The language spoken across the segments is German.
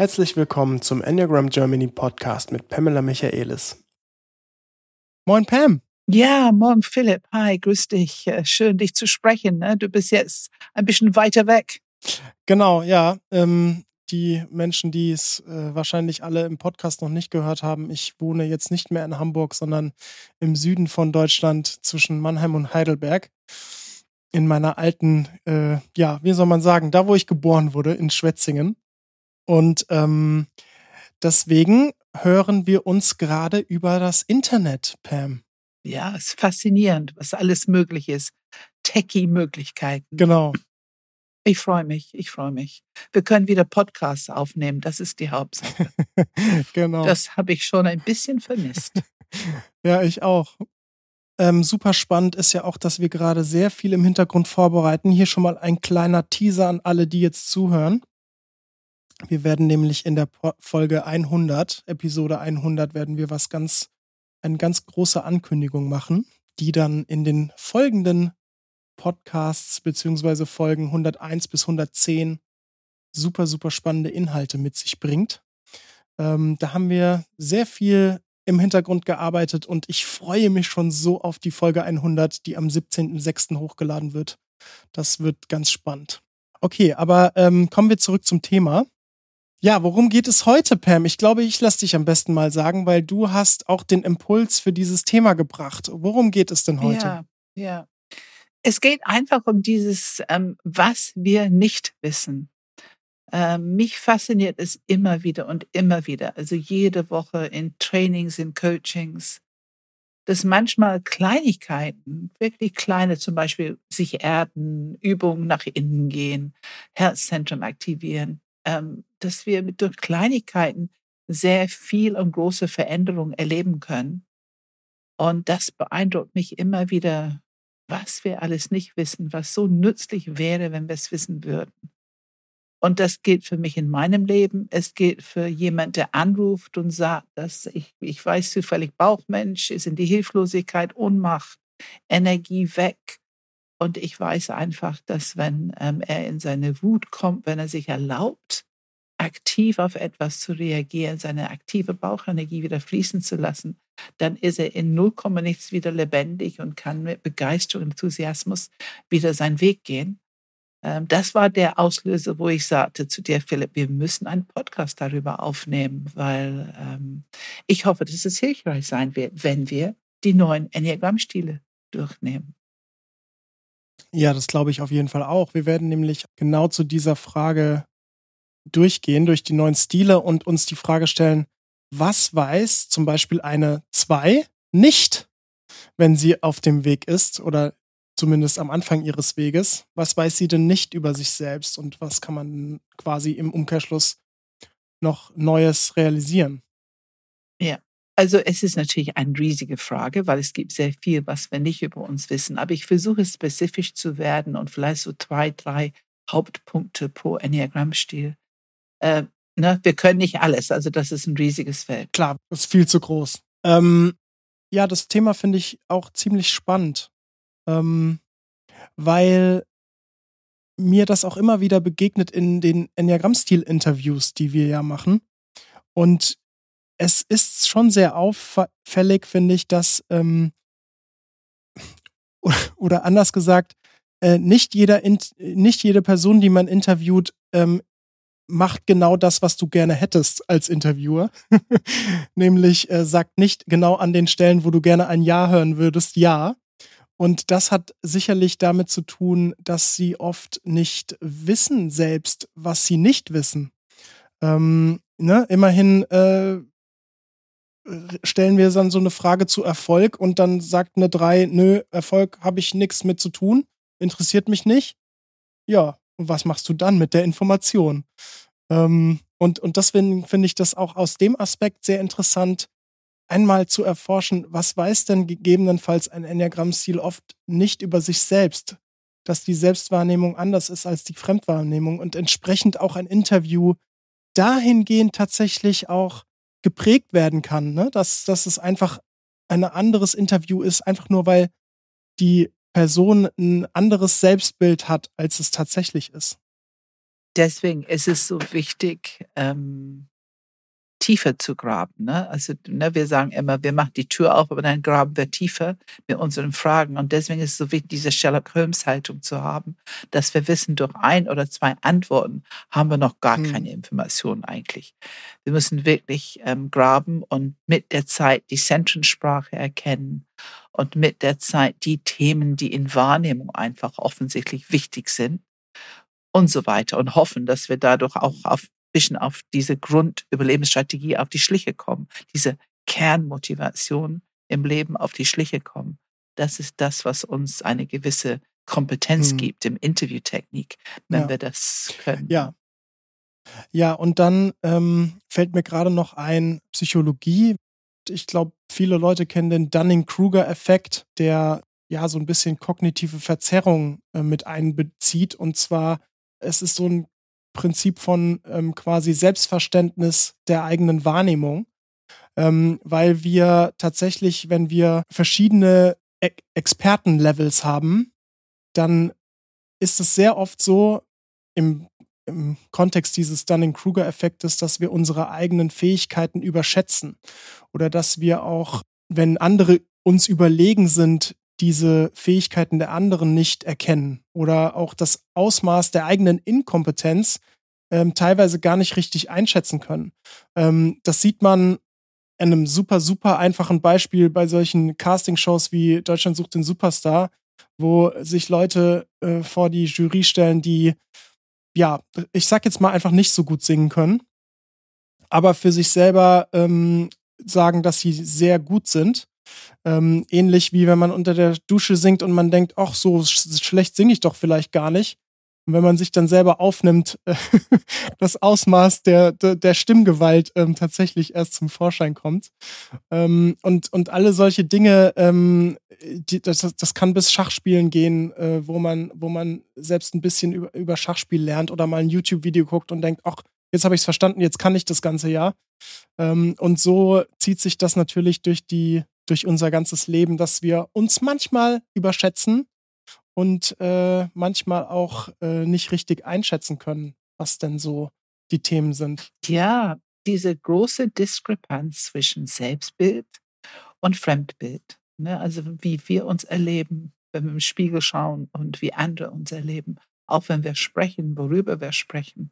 Herzlich willkommen zum Enneagram Germany Podcast mit Pamela Michaelis. Moin Pam. Ja, morgen Philipp. Hi, grüß dich. Äh, schön, dich zu sprechen. Ne? Du bist jetzt ein bisschen weiter weg. Genau, ja. Ähm, die Menschen, die es äh, wahrscheinlich alle im Podcast noch nicht gehört haben, ich wohne jetzt nicht mehr in Hamburg, sondern im Süden von Deutschland zwischen Mannheim und Heidelberg. In meiner alten, äh, ja, wie soll man sagen, da wo ich geboren wurde, in Schwetzingen. Und ähm, deswegen hören wir uns gerade über das Internet, Pam. Ja, es ist faszinierend, was alles möglich ist. Techie-Möglichkeiten. Genau. Ich freue mich, ich freue mich. Wir können wieder Podcasts aufnehmen, das ist die Hauptsache. genau. Das habe ich schon ein bisschen vermisst. ja, ich auch. Ähm, super spannend ist ja auch, dass wir gerade sehr viel im Hintergrund vorbereiten. Hier schon mal ein kleiner Teaser an alle, die jetzt zuhören. Wir werden nämlich in der Folge 100, Episode 100, werden wir was ganz, eine ganz große Ankündigung machen, die dann in den folgenden Podcasts beziehungsweise Folgen 101 bis 110 super, super spannende Inhalte mit sich bringt. Ähm, da haben wir sehr viel im Hintergrund gearbeitet und ich freue mich schon so auf die Folge 100, die am 17.06. hochgeladen wird. Das wird ganz spannend. Okay, aber ähm, kommen wir zurück zum Thema. Ja, worum geht es heute, Pam? Ich glaube, ich lasse dich am besten mal sagen, weil du hast auch den Impuls für dieses Thema gebracht. Worum geht es denn heute? Ja, ja. Es geht einfach um dieses, ähm, was wir nicht wissen. Ähm, mich fasziniert es immer wieder und immer wieder, also jede Woche in Trainings, in Coachings, dass manchmal Kleinigkeiten, wirklich kleine, zum Beispiel sich erden, Übungen nach innen gehen, Herzzentrum aktivieren, dass wir durch Kleinigkeiten sehr viel und große Veränderungen erleben können. Und das beeindruckt mich immer wieder, was wir alles nicht wissen, was so nützlich wäre, wenn wir es wissen würden. Und das gilt für mich in meinem Leben. Es gilt für jemand, der anruft und sagt, dass ich, ich weiß zufällig Bauchmensch, ist in die Hilflosigkeit, Ohnmacht, Energie weg. Und ich weiß einfach, dass wenn ähm, er in seine Wut kommt, wenn er sich erlaubt, aktiv auf etwas zu reagieren, seine aktive Bauchenergie wieder fließen zu lassen, dann ist er in 0, nichts wieder lebendig und kann mit Begeisterung und Enthusiasmus wieder seinen Weg gehen. Ähm, das war der Auslöser, wo ich sagte zu dir, Philipp, wir müssen einen Podcast darüber aufnehmen, weil ähm, ich hoffe, dass es hilfreich sein wird, wenn wir die neuen Enneagramm-Stile durchnehmen. Ja, das glaube ich auf jeden Fall auch. Wir werden nämlich genau zu dieser Frage durchgehen, durch die neuen Stile und uns die Frage stellen, was weiß zum Beispiel eine 2 nicht, wenn sie auf dem Weg ist oder zumindest am Anfang ihres Weges? Was weiß sie denn nicht über sich selbst und was kann man quasi im Umkehrschluss noch Neues realisieren? Also es ist natürlich eine riesige Frage, weil es gibt sehr viel, was wir nicht über uns wissen. Aber ich versuche spezifisch zu werden und vielleicht so zwei, drei Hauptpunkte pro Enneagramm-Stil äh, ne, wir können nicht alles. Also das ist ein riesiges Feld. Klar, das ist viel zu groß. Ähm, ja, das Thema finde ich auch ziemlich spannend, ähm, weil mir das auch immer wieder begegnet in den Enneagramm-Stil-Interviews, die wir ja machen. Und es ist schon sehr auffällig, finde ich, dass, ähm, oder anders gesagt, äh, nicht, jeder, nicht jede Person, die man interviewt, ähm, macht genau das, was du gerne hättest als Interviewer. Nämlich äh, sagt nicht genau an den Stellen, wo du gerne ein Ja hören würdest, Ja. Und das hat sicherlich damit zu tun, dass sie oft nicht wissen selbst, was sie nicht wissen. Ähm, ne? Immerhin äh, stellen wir dann so eine Frage zu Erfolg und dann sagt eine drei, nö, Erfolg habe ich nichts mit zu tun, interessiert mich nicht. Ja, und was machst du dann mit der Information? Ähm, und, und deswegen finde ich das auch aus dem Aspekt sehr interessant, einmal zu erforschen, was weiß denn gegebenenfalls ein Enneagramm-Stil oft nicht über sich selbst, dass die Selbstwahrnehmung anders ist als die Fremdwahrnehmung und entsprechend auch ein Interview dahingehend tatsächlich auch geprägt werden kann, ne? dass, dass es einfach ein anderes Interview ist, einfach nur weil die Person ein anderes Selbstbild hat, als es tatsächlich ist. deswegen ist es so wichtig, ähm, tiefer zu graben. Ne? Also ne, wir sagen immer, wir machen die Tür auf, aber dann graben wir tiefer mit unseren Fragen. Und deswegen ist es so wichtig, diese Sherlock Holmes Haltung zu haben, dass wir wissen, durch ein oder zwei Antworten haben wir noch gar hm. keine Informationen eigentlich. Wir müssen wirklich ähm, graben und mit der Zeit die Sentenssprache erkennen und mit der Zeit die Themen, die in Wahrnehmung einfach offensichtlich wichtig sind und so weiter und hoffen, dass wir dadurch auch auf bisschen auf diese Grundüberlebensstrategie auf die Schliche kommen, diese Kernmotivation im Leben auf die Schliche kommen. Das ist das, was uns eine gewisse Kompetenz hm. gibt im Interviewtechnik, wenn ja. wir das können. Ja. Ja, und dann ähm, fällt mir gerade noch ein Psychologie. Ich glaube, viele Leute kennen den Dunning-Kruger-Effekt, der ja so ein bisschen kognitive Verzerrung äh, mit einbezieht. Und zwar, es ist so ein Prinzip von ähm, quasi Selbstverständnis der eigenen Wahrnehmung, ähm, weil wir tatsächlich, wenn wir verschiedene e Expertenlevels haben, dann ist es sehr oft so im, im Kontext dieses Dunning-Kruger-Effektes, dass wir unsere eigenen Fähigkeiten überschätzen. Oder dass wir auch, wenn andere uns überlegen sind, diese Fähigkeiten der anderen nicht erkennen oder auch das Ausmaß der eigenen Inkompetenz ähm, teilweise gar nicht richtig einschätzen können. Ähm, das sieht man in einem super, super einfachen Beispiel bei solchen Castingshows wie Deutschland sucht den Superstar, wo sich Leute äh, vor die Jury stellen, die, ja, ich sag jetzt mal einfach nicht so gut singen können, aber für sich selber ähm, sagen, dass sie sehr gut sind ähm, ähnlich wie wenn man unter der Dusche singt und man denkt, ach, so schlecht singe ich doch vielleicht gar nicht. Und wenn man sich dann selber aufnimmt, das Ausmaß der, der, der Stimmgewalt ähm, tatsächlich erst zum Vorschein kommt. Ähm, und, und alle solche Dinge, ähm, die, das, das kann bis Schachspielen gehen, äh, wo, man, wo man selbst ein bisschen über, über Schachspiel lernt oder mal ein YouTube-Video guckt und denkt, ach, jetzt habe ich es verstanden, jetzt kann ich das ganze Jahr. Ähm, und so zieht sich das natürlich durch die, durch unser ganzes Leben, dass wir uns manchmal überschätzen und äh, manchmal auch äh, nicht richtig einschätzen können, was denn so die Themen sind. Ja, diese große Diskrepanz zwischen Selbstbild und Fremdbild. Ne? Also wie wir uns erleben, wenn wir im Spiegel schauen und wie andere uns erleben, auch wenn wir sprechen, worüber wir sprechen.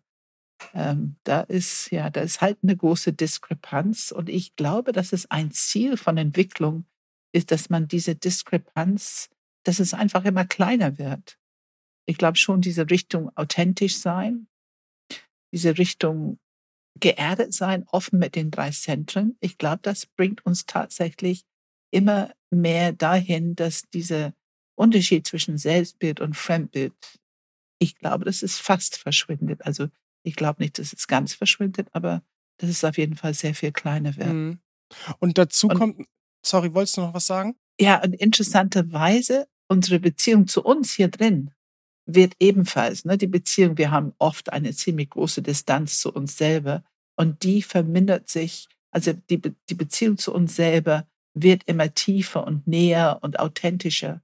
Ähm, da ist ja, da ist halt eine große Diskrepanz und ich glaube, dass es ein Ziel von Entwicklung ist, dass man diese Diskrepanz, dass es einfach immer kleiner wird. Ich glaube schon, diese Richtung authentisch sein, diese Richtung geerdet sein, offen mit den drei Zentren. Ich glaube, das bringt uns tatsächlich immer mehr dahin, dass dieser Unterschied zwischen Selbstbild und Fremdbild, ich glaube, das ist fast verschwindet. Also ich glaube nicht, dass es ganz verschwindet, aber dass es auf jeden Fall sehr viel kleiner wird. Mhm. Und dazu und, kommt, sorry, wolltest du noch was sagen? Ja, und interessanterweise, unsere Beziehung zu uns hier drin wird ebenfalls, ne, die Beziehung, wir haben oft eine ziemlich große Distanz zu uns selber und die vermindert sich, also die, die Beziehung zu uns selber wird immer tiefer und näher und authentischer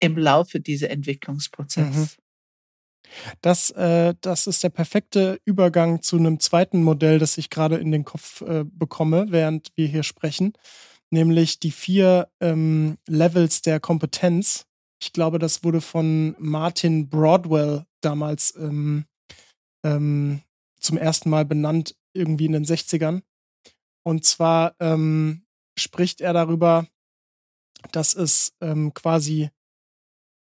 im Laufe dieser Entwicklungsprozess. Mhm. Das, äh, das ist der perfekte Übergang zu einem zweiten Modell, das ich gerade in den Kopf äh, bekomme, während wir hier sprechen, nämlich die vier ähm, Levels der Kompetenz. Ich glaube, das wurde von Martin Broadwell damals ähm, ähm, zum ersten Mal benannt, irgendwie in den 60ern. Und zwar ähm, spricht er darüber, dass es ähm, quasi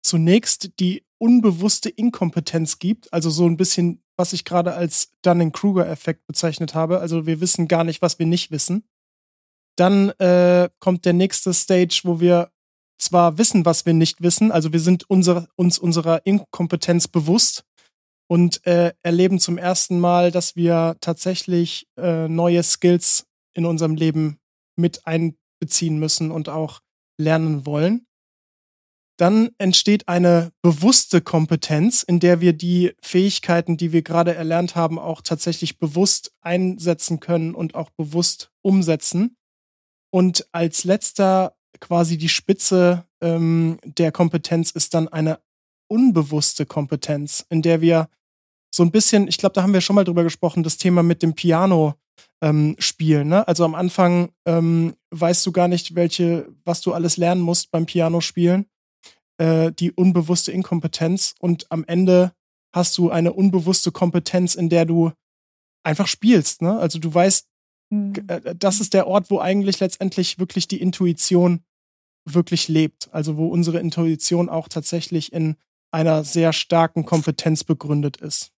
zunächst die unbewusste Inkompetenz gibt, also so ein bisschen, was ich gerade als Dunning-Kruger-Effekt bezeichnet habe. Also wir wissen gar nicht, was wir nicht wissen. Dann äh, kommt der nächste Stage, wo wir zwar wissen, was wir nicht wissen, also wir sind unser, uns unserer Inkompetenz bewusst und äh, erleben zum ersten Mal, dass wir tatsächlich äh, neue Skills in unserem Leben mit einbeziehen müssen und auch lernen wollen. Dann entsteht eine bewusste Kompetenz, in der wir die Fähigkeiten, die wir gerade erlernt haben, auch tatsächlich bewusst einsetzen können und auch bewusst umsetzen. Und als letzter quasi die Spitze ähm, der Kompetenz ist dann eine unbewusste Kompetenz, in der wir so ein bisschen, ich glaube, da haben wir schon mal drüber gesprochen, das Thema mit dem Piano ähm, spielen. Ne? Also am Anfang ähm, weißt du gar nicht, welche, was du alles lernen musst beim Piano spielen. Äh, die unbewusste Inkompetenz und am Ende hast du eine unbewusste Kompetenz, in der du einfach spielst. Ne? Also du weißt, mhm. das ist der Ort, wo eigentlich letztendlich wirklich die Intuition wirklich lebt. Also wo unsere Intuition auch tatsächlich in einer sehr starken Kompetenz begründet ist.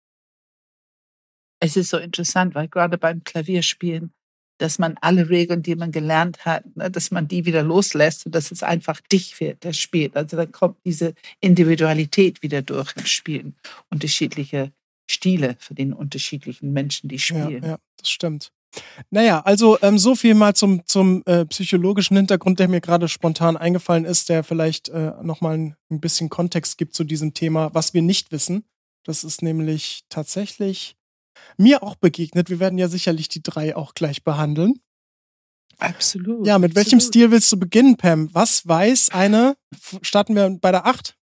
Es ist so interessant, weil gerade beim Klavierspielen, dass man alle Regeln, die man gelernt hat, ne, dass man die wieder loslässt und dass es einfach dich wird, der spielt. Also dann kommt diese Individualität wieder durch im Spielen. Unterschiedliche Stile für den unterschiedlichen Menschen, die spielen. Ja, ja das stimmt. Naja, also ähm, so viel mal zum, zum äh, psychologischen Hintergrund, der mir gerade spontan eingefallen ist, der vielleicht äh, nochmal ein, ein bisschen Kontext gibt zu diesem Thema, was wir nicht wissen. Das ist nämlich tatsächlich mir auch begegnet. Wir werden ja sicherlich die drei auch gleich behandeln. Absolut. Ja, mit absolut. welchem Stil willst du beginnen, Pam? Was weiß eine, starten wir bei der acht?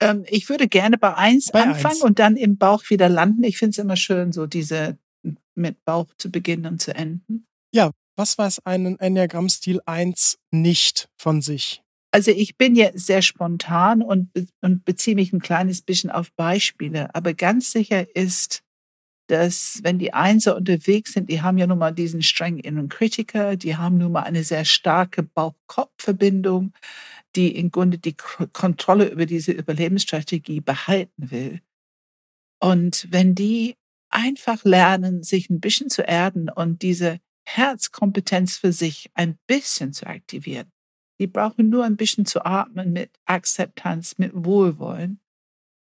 Ähm, ich würde gerne bei eins bei anfangen eins. und dann im Bauch wieder landen. Ich finde es immer schön, so diese mit Bauch zu beginnen und zu enden. Ja, was weiß ein Enneagramm-Stil 1 nicht von sich? Also ich bin ja sehr spontan und, und beziehe mich ein kleines bisschen auf Beispiele, aber ganz sicher ist, dass wenn die Einser unterwegs sind, die haben ja nun mal diesen strengen inneren Kritiker, die haben nun mal eine sehr starke Bauch-Kopf-Verbindung, die im Grunde die Kontrolle über diese Überlebensstrategie behalten will. Und wenn die einfach lernen, sich ein bisschen zu erden und diese Herzkompetenz für sich ein bisschen zu aktivieren. Die brauchen nur ein bisschen zu atmen mit Akzeptanz, mit Wohlwollen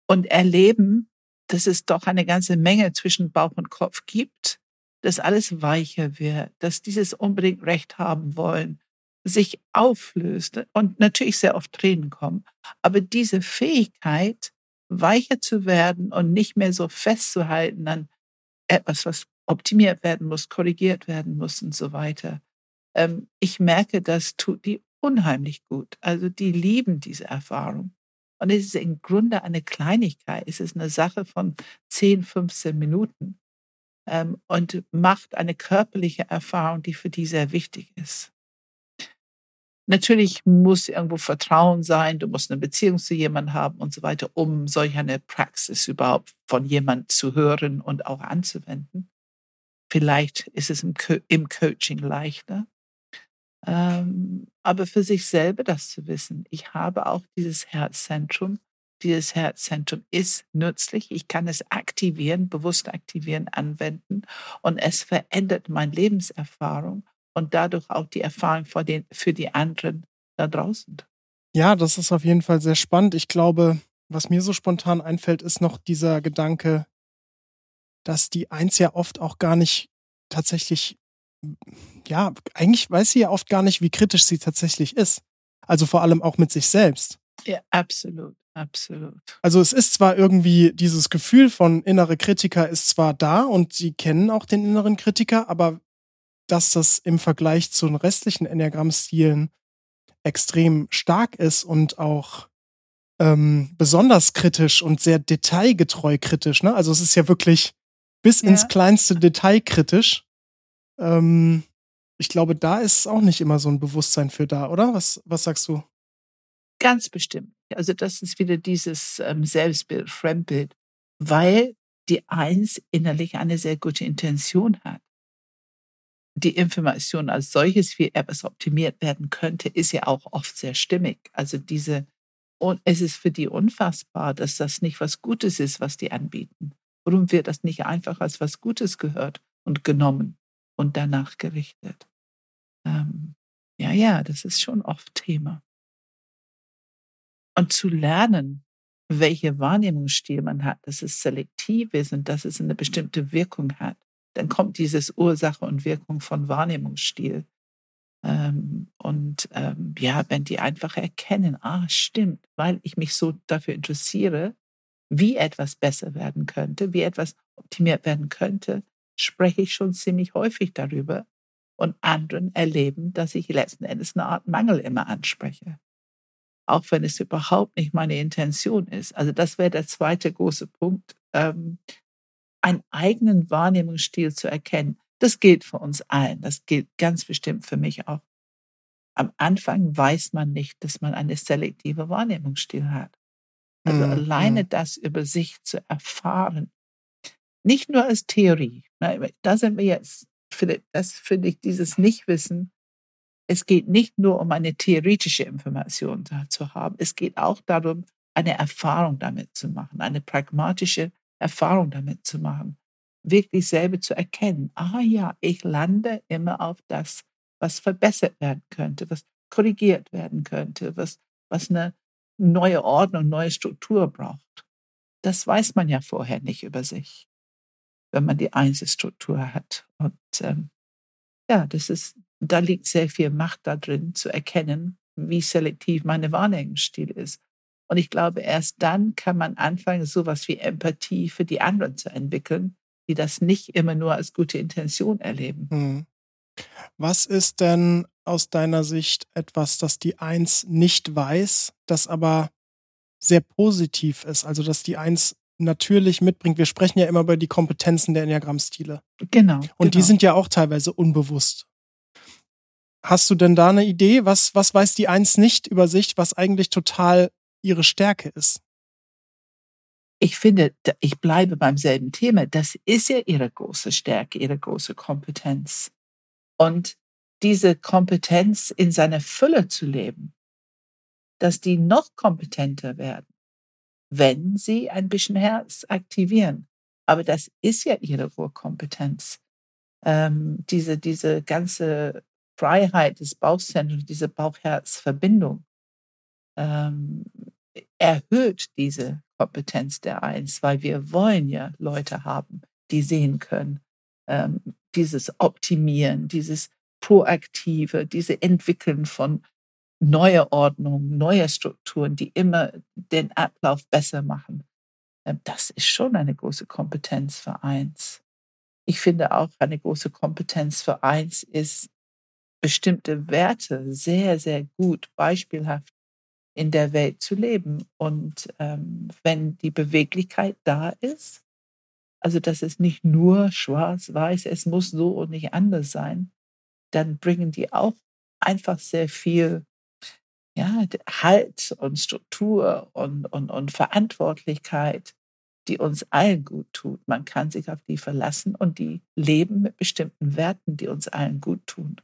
und erleben, dass es doch eine ganze Menge zwischen Bauch und Kopf gibt, dass alles weicher wird, dass dieses unbedingt Recht haben wollen sich auflöst und natürlich sehr oft Tränen kommen. Aber diese Fähigkeit, weicher zu werden und nicht mehr so festzuhalten an etwas, was optimiert werden muss, korrigiert werden muss und so weiter. Ähm, ich merke, das tut die unheimlich gut. Also die lieben diese Erfahrung. Und es ist im Grunde eine Kleinigkeit. Es ist eine Sache von 10, 15 Minuten ähm, und macht eine körperliche Erfahrung, die für die sehr wichtig ist. Natürlich muss irgendwo Vertrauen sein, du musst eine Beziehung zu jemandem haben und so weiter, um solch eine Praxis überhaupt von jemand zu hören und auch anzuwenden. Vielleicht ist es im, Co im Coaching leichter. Ähm, aber für sich selber das zu wissen, ich habe auch dieses Herzzentrum. Dieses Herzzentrum ist nützlich. Ich kann es aktivieren, bewusst aktivieren, anwenden und es verändert meine Lebenserfahrung und dadurch auch die Erfahrung für, den, für die anderen da draußen. Ja, das ist auf jeden Fall sehr spannend. Ich glaube, was mir so spontan einfällt, ist noch dieser Gedanke, dass die Eins ja oft auch gar nicht tatsächlich, ja, eigentlich weiß sie ja oft gar nicht, wie kritisch sie tatsächlich ist. Also vor allem auch mit sich selbst. Ja, absolut, absolut. Also es ist zwar irgendwie dieses Gefühl von innere Kritiker ist zwar da und sie kennen auch den inneren Kritiker, aber dass das im Vergleich zu den restlichen Enneagramm-Stilen extrem stark ist und auch ähm, besonders kritisch und sehr detailgetreu kritisch. Ne? Also es ist ja wirklich bis ja. ins kleinste Detail kritisch. Ähm, ich glaube, da ist auch nicht immer so ein Bewusstsein für da, oder? Was, was sagst du? Ganz bestimmt. Also das ist wieder dieses ähm, Selbstbild, Fremdbild, weil die Eins innerlich eine sehr gute Intention hat die Information als solches, wie etwas optimiert werden könnte, ist ja auch oft sehr stimmig. Also diese, und es ist für die unfassbar, dass das nicht was Gutes ist, was die anbieten. Warum wird das nicht einfach als was Gutes gehört und genommen und danach gerichtet? Ähm, ja, ja, das ist schon oft Thema. Und zu lernen, welche Wahrnehmungsstil man hat, dass es selektiv ist und dass es eine bestimmte Wirkung hat dann kommt dieses Ursache und Wirkung von Wahrnehmungsstil. Ähm, und ähm, ja, wenn die einfach erkennen, ah, stimmt, weil ich mich so dafür interessiere, wie etwas besser werden könnte, wie etwas optimiert werden könnte, spreche ich schon ziemlich häufig darüber und anderen erleben, dass ich letzten Endes eine Art Mangel immer anspreche. auch wenn es überhaupt nicht meine Intention ist. Also das wäre der zweite große Punkt, ähm, einen eigenen Wahrnehmungsstil zu erkennen. Das gilt für uns allen. Das gilt ganz bestimmt für mich auch. Am Anfang weiß man nicht, dass man eine selektive Wahrnehmungsstil hat. Also Mhm, alleine mhm. das über sich zu erfahren, nicht nur als Theorie. ne, Da sind wir jetzt, das finde ich, dieses Nichtwissen. Es geht nicht nur um eine theoretische Information zu haben. Es geht auch darum, eine Erfahrung damit zu machen, eine pragmatische Erfahrung damit zu machen. Wirklich selber zu erkennen, ah ja, ich lande immer auf das, was verbessert werden könnte, was korrigiert werden könnte, was, was eine neue Ordnung, neue Struktur braucht. Das weiß man ja vorher nicht über sich, wenn man die Einzelstruktur hat. Und ähm, ja, das ist, da liegt sehr viel Macht da drin, zu erkennen, wie selektiv meine Wahrnehmungsstil ist. Und ich glaube, erst dann kann man anfangen, sowas wie Empathie für die anderen zu entwickeln, die das nicht immer nur als gute Intention erleben. Mhm. Was ist denn aus deiner Sicht etwas, das die Eins nicht weiß, das aber sehr positiv ist? Also, dass die Eins natürlich mitbringt. Wir sprechen ja immer über die Kompetenzen der Enneagrammstile. Genau. Und die genau. sind ja auch teilweise unbewusst. Hast du denn da eine Idee? Was, was weiß die Eins nicht über sich, was eigentlich total ihre Stärke ist? ich finde, ich bleibe beim selben Thema. Das ist ja ihre große Stärke, ihre große Kompetenz. Und diese Kompetenz in seiner Fülle zu leben, dass die noch kompetenter werden, wenn sie ein bisschen Herz aktivieren. Aber das ist ja ihre Urkompetenz. Ähm, diese, diese ganze Freiheit des Bauchzentrums, diese Bauch-Herz-Verbindung ähm, erhöht diese Kompetenz der Eins, weil wir wollen ja Leute haben, die sehen können. Ähm, dieses Optimieren, dieses Proaktive, diese Entwickeln von neuer Ordnung, neuer Strukturen, die immer den Ablauf besser machen. Ähm, das ist schon eine große Kompetenz für Eins. Ich finde auch eine große Kompetenz für Eins ist, bestimmte Werte sehr, sehr gut, beispielhaft in der Welt zu leben. Und ähm, wenn die Beweglichkeit da ist, also dass es nicht nur schwarz-weiß, es muss so und nicht anders sein, dann bringen die auch einfach sehr viel ja, Halt und Struktur und, und, und Verantwortlichkeit, die uns allen gut tut. Man kann sich auf die verlassen und die leben mit bestimmten Werten, die uns allen gut tun.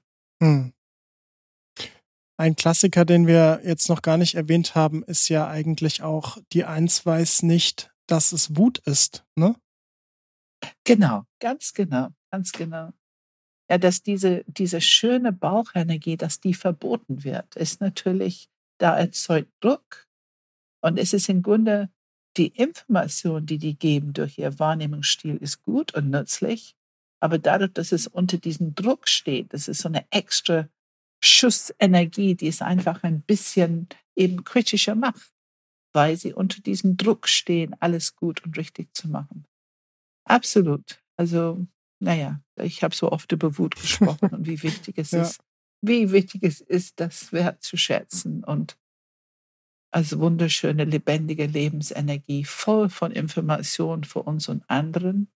Hm. Ein Klassiker, den wir jetzt noch gar nicht erwähnt haben, ist ja eigentlich auch, die Eins weiß nicht, dass es Wut ist, ne? Genau, ganz genau, ganz genau. Ja, dass diese, diese schöne Bauchenergie, dass die verboten wird, ist natürlich, da erzeugt Druck. Und es ist im Grunde die Information, die die geben durch ihr Wahrnehmungsstil, ist gut und nützlich. Aber dadurch, dass es unter diesem Druck steht, das ist so eine extra Schussenergie, die es einfach ein bisschen eben kritischer macht, weil sie unter diesem Druck stehen, alles gut und richtig zu machen. Absolut. Also, naja, ich habe so oft über Wut gesprochen und wie wichtig es Ja. ist, wie wichtig es ist, das wertzuschätzen und als wunderschöne, lebendige Lebensenergie, voll von Informationen für uns und anderen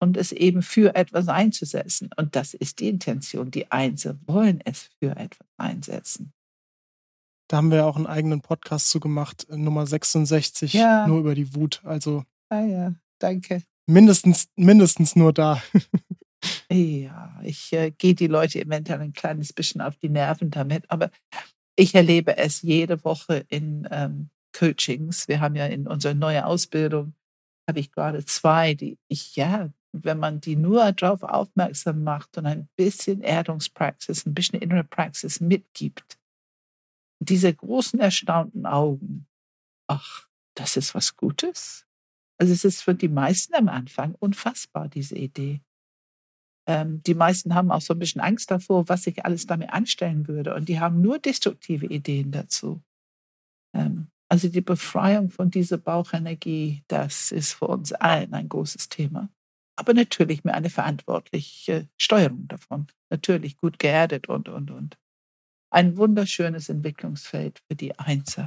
und es eben für etwas einzusetzen. Und das ist die Intention. Die Einser wollen es für etwas einsetzen. Da haben wir auch einen eigenen Podcast zu gemacht, äh, Nummer 66, Ja. nur über die Wut. Also Ah ja, danke. Mindestens, mindestens nur da. Ja, ich äh, gehe die Leute eventuell ein kleines bisschen auf die Nerven damit, aber ich erlebe es jede Woche in ähm, Coachings. Wir haben ja in unserer neuen Ausbildung, habe ich gerade zwei, die ich, ja, wenn man die nur darauf aufmerksam macht und ein bisschen Erdungspraxis, ein bisschen innere Praxis mitgibt, diese großen erstaunten Augen, ach, das ist was Gutes. Also es ist für die meisten am Anfang unfassbar, diese Idee. Ähm, die meisten haben auch so ein bisschen Angst davor, was ich alles damit anstellen würde. Und die haben nur destruktive Ideen dazu. Ähm, also die Befreiung von dieser Bauchenergie, das ist für uns allen ein großes Thema. Aber natürlich mit einer verantwortlichen Steuerung davon. Natürlich gut geerdet und, und, und. ein wunderschönes Entwicklungsfeld für die Einser.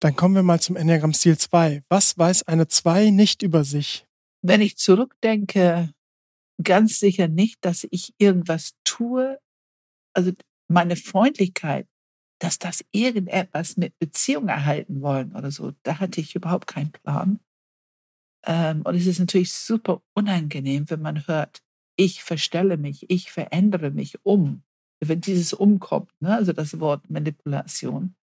Dann kommen wir mal zum Enneagramm-Stil 2. Was weiß eine 2 nicht über sich? Wenn ich zurückdenke, ganz sicher nicht, dass ich irgendwas tue, also meine Freundlichkeit, dass das irgendetwas mit Beziehung erhalten wollen oder so, da hatte ich überhaupt keinen Plan. Ähm, und es ist natürlich super unangenehm, wenn man hört, ich verstelle mich, ich verändere mich um. Wenn dieses umkommt, ne, also das Wort Manipulation,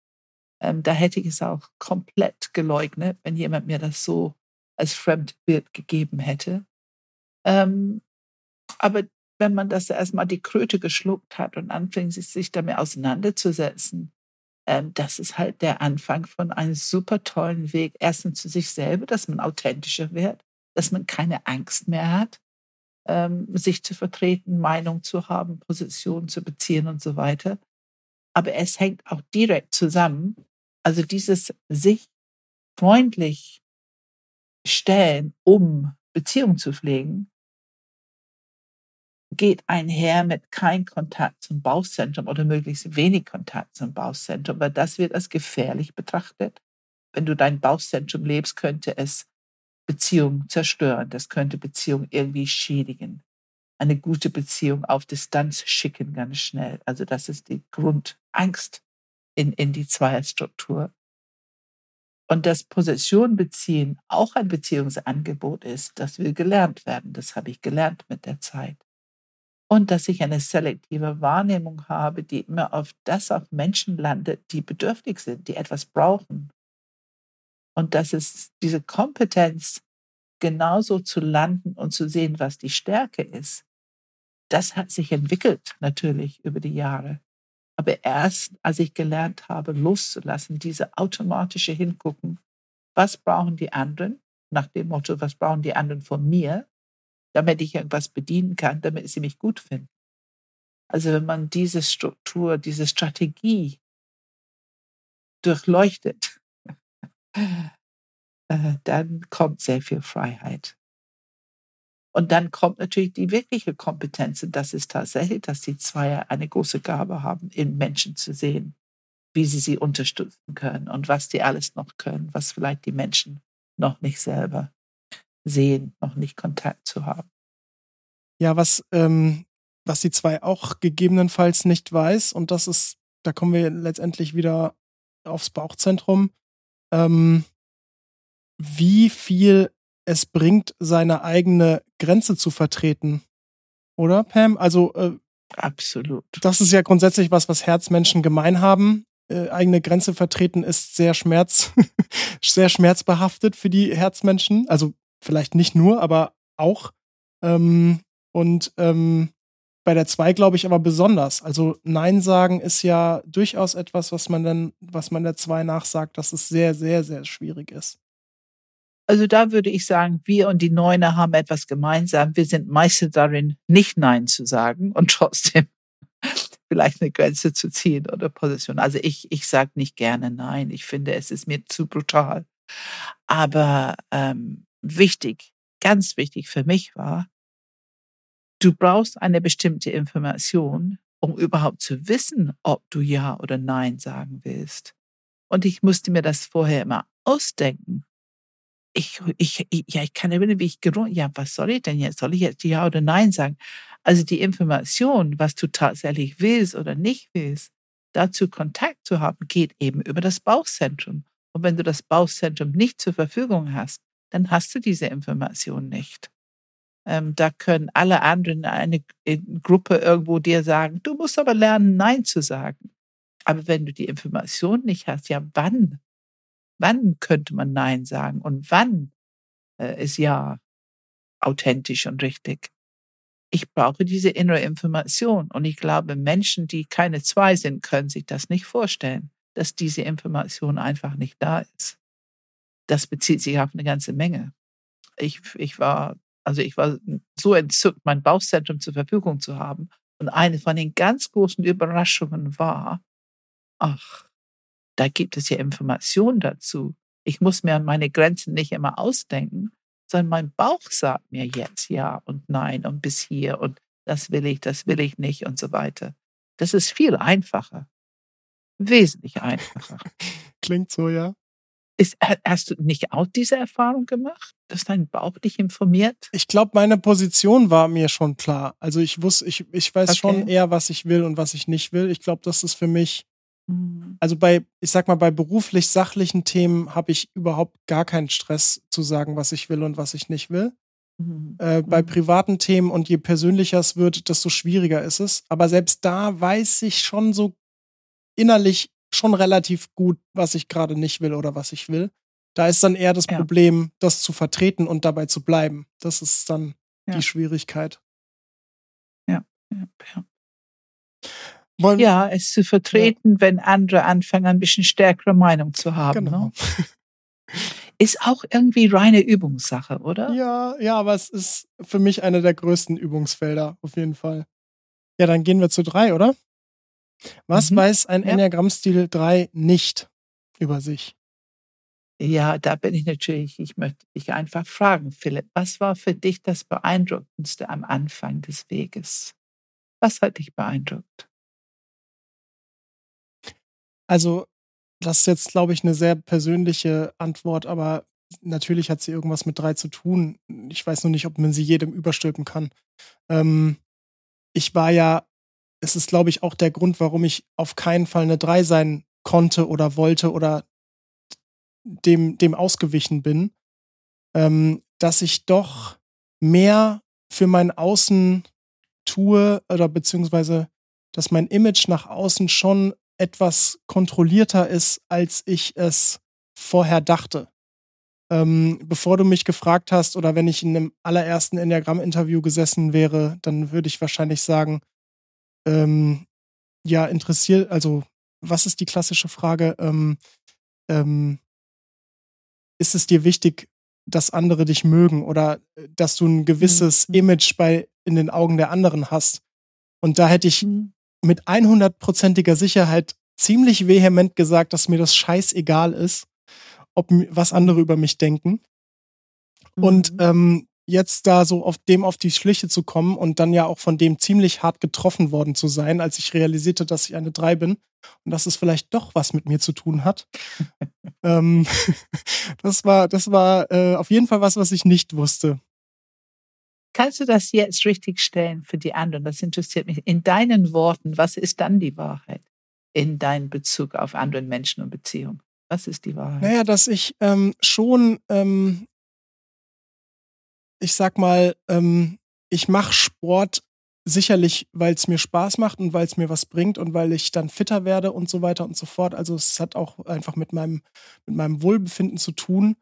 ähm, da hätte ich es auch komplett geleugnet, wenn jemand mir das so als Fremdbild gegeben hätte. Ähm, aber wenn man das erstmal die Kröte geschluckt hat und anfängt, sich damit auseinanderzusetzen, ähm, das ist halt der Anfang von einem super tollen Weg. Erstens zu sich selber, dass man authentischer wird, dass man keine Angst mehr hat, ähm, sich zu vertreten, Meinung zu haben, Position zu beziehen und so weiter. Aber es hängt auch direkt zusammen. Also dieses sich freundlich stellen, um Beziehung zu pflegen, geht einher mit kein Kontakt zum Bauchzentrum oder möglichst wenig Kontakt zum Bauchzentrum, weil das wird als gefährlich betrachtet. Wenn du dein Bauchzentrum lebst, könnte es Beziehungen zerstören, das könnte Beziehungen irgendwie schädigen. Eine gute Beziehung auf Distanz schicken ganz schnell. Also das ist die Grundangst in, in die Zweierstruktur. Und dass Position beziehen auch ein Beziehungsangebot ist, das will gelernt werden. Das habe ich gelernt mit der Zeit und dass ich eine selektive Wahrnehmung habe, die immer auf das auf Menschen landet, die bedürftig sind, die etwas brauchen. Und dass es diese Kompetenz, genauso zu landen und zu sehen, was die Stärke ist, das hat sich entwickelt natürlich über die Jahre. Aber erst, als ich gelernt habe, loszulassen, diese automatische Hingucken, was brauchen die anderen, nach dem Motto, was brauchen die anderen von mir, damit ich irgendwas bedienen kann, damit sie mich gut finden. Also wenn man diese Struktur, diese Strategie durchleuchtet, äh, dann kommt sehr viel Freiheit. Und dann kommt natürlich die wirkliche Kompetenz. Und das ist tatsächlich, dass die Zweier eine große Gabe haben, in Menschen zu sehen, wie sie sie unterstützen können und was die alles noch können, was vielleicht die Menschen noch nicht selber sehen, noch nicht Kontakt zu haben. Ja, was, ähm, was die zwei auch gegebenenfalls nicht weiß, und das ist, da kommen wir letztendlich wieder aufs Bauchzentrum, ähm, wie viel es bringt, seine eigene Grenze zu vertreten. Oder, Pam? Also, äh, Absolut. Das ist ja grundsätzlich was, was Herzmenschen gemein haben. Äh, eigene Grenze vertreten ist sehr schmerz, sehr schmerzbehaftet für die Herzmenschen. Also vielleicht nicht nur, aber auch. Ähm, und ähm, bei der 2 glaube ich aber besonders. Also Nein sagen ist ja durchaus etwas, was man dann, was man der 2 nachsagt, dass es sehr, sehr, sehr schwierig ist. Also da würde ich sagen, wir und die Neuner haben etwas gemeinsam. Wir sind Meister darin, nicht Nein zu sagen und trotzdem vielleicht eine Grenze zu ziehen oder Position. Also ich, ich sage nicht gerne Nein. Ich finde, es ist mir zu brutal. Aber ähm, wichtig, ganz wichtig für mich war, Du brauchst eine bestimmte Information, um überhaupt zu wissen, ob du Ja oder Nein sagen willst. Und ich musste mir das vorher immer ausdenken. Ich, ich, ja, ich kann erinnern, wie ich gerungen, ja, was soll ich denn jetzt? Soll ich jetzt Ja oder Nein sagen? Also die Information, was du tatsächlich willst oder nicht willst, dazu Kontakt zu haben, geht eben über das Bauchzentrum. Und wenn du das Bauchzentrum nicht zur Verfügung hast, dann hast du diese Information nicht. Ähm, da können alle anderen eine Gruppe irgendwo dir sagen, du musst aber lernen, Nein zu sagen. Aber wenn du die Information nicht hast, ja, wann? Wann könnte man Nein sagen und wann äh, ist Ja authentisch und richtig? Ich brauche diese innere Information und ich glaube, Menschen, die keine zwei sind, können sich das nicht vorstellen, dass diese Information einfach nicht da ist. Das bezieht sich auf eine ganze Menge. Ich, ich war also ich war so entzückt, mein Bauchzentrum zur Verfügung zu haben. Und eine von den ganz großen Überraschungen war, ach, da gibt es ja Informationen dazu. Ich muss mir an meine Grenzen nicht immer ausdenken, sondern mein Bauch sagt mir jetzt ja und nein und bis hier und das will ich, das will ich nicht und so weiter. Das ist viel einfacher. wesentlich einfacher. Klingt so, ja. Ist, hast du nicht auch diese Erfahrung gemacht, dass dein Bauch dich informiert? Ich glaube, meine Position war mir schon klar. Also ich wusste, ich, ich weiß okay. schon eher, was ich will und was ich nicht will. Ich glaube, das ist für mich. Also bei, ich sag mal, bei beruflich sachlichen Themen habe ich überhaupt gar keinen Stress zu sagen, was ich will und was ich nicht will. Mhm. Äh, bei mhm. privaten Themen und je persönlicher es wird, desto schwieriger ist es. Aber selbst da weiß ich schon so innerlich schon relativ gut, was ich gerade nicht will oder was ich will. Da ist dann eher das ja. Problem, das zu vertreten und dabei zu bleiben. Das ist dann ja. die Schwierigkeit. Ja, ja, ja. Wollen ja, es zu vertreten, ja. wenn andere anfangen, ein bisschen stärkere Meinung zu haben. Genau. Ne? Ist auch irgendwie reine Übungssache, oder? Ja, ja, aber es ist für mich eine der größten Übungsfelder, auf jeden Fall. Ja, dann gehen wir zu drei, oder? Was mhm. weiß ein. Enneagramm-Stil 3 nicht über sich? Ja, da bin ich natürlich, ich möchte dich einfach fragen, Philipp, was war für dich das Beeindruckendste am Anfang des Weges? Was hat dich beeindruckt? Also, das ist jetzt, glaube ich, eine sehr persönliche Antwort, aber natürlich hat sie irgendwas mit drei zu tun. Ich weiß nur nicht, ob man sie jedem überstülpen kann. Ähm, ich war ja es ist, glaube ich, auch der Grund, warum ich auf keinen Fall eine 3 sein konnte oder wollte oder dem, dem ausgewichen bin, ähm, dass ich doch mehr für mein Außen tue oder beziehungsweise, dass mein Image nach außen schon etwas kontrollierter ist, als ich es vorher dachte. Ähm, bevor du mich gefragt hast oder wenn ich in einem allerersten Enneagramm-Interview gesessen wäre, dann würde ich wahrscheinlich sagen, ähm, ja interessiert, also was ist die klassische Frage? Ähm, ähm, ist es dir wichtig, dass andere dich mögen oder äh, dass du ein gewisses mhm. Image bei in den Augen der anderen hast? Und da hätte ich mhm. Mit 100%iger Sicherheit ziemlich vehement gesagt, dass mir das scheißegal ist, ob was andere über mich denken. Mhm. Und ähm, jetzt da so auf dem auf die Schliche zu kommen und dann ja auch von dem ziemlich hart getroffen worden zu sein, als ich realisierte, dass ich eine 3 bin und dass es vielleicht doch was mit mir zu tun hat. ähm, das war, das war äh, auf jeden Fall was, was ich nicht wusste. Kannst du das jetzt richtig stellen für die anderen? Das interessiert mich. In deinen Worten, was ist dann die Wahrheit in deinem Bezug auf andere Menschen und Beziehungen? Was ist die Wahrheit? Naja, dass ich ähm, schon ähm, ich sag mal, ähm, ich mache Sport sicherlich, weil es mir Spaß macht und weil es mir was bringt und weil ich dann fitter werde und so weiter und so fort. Also es hat auch einfach mit meinem, mit meinem Wohlbefinden zu tun.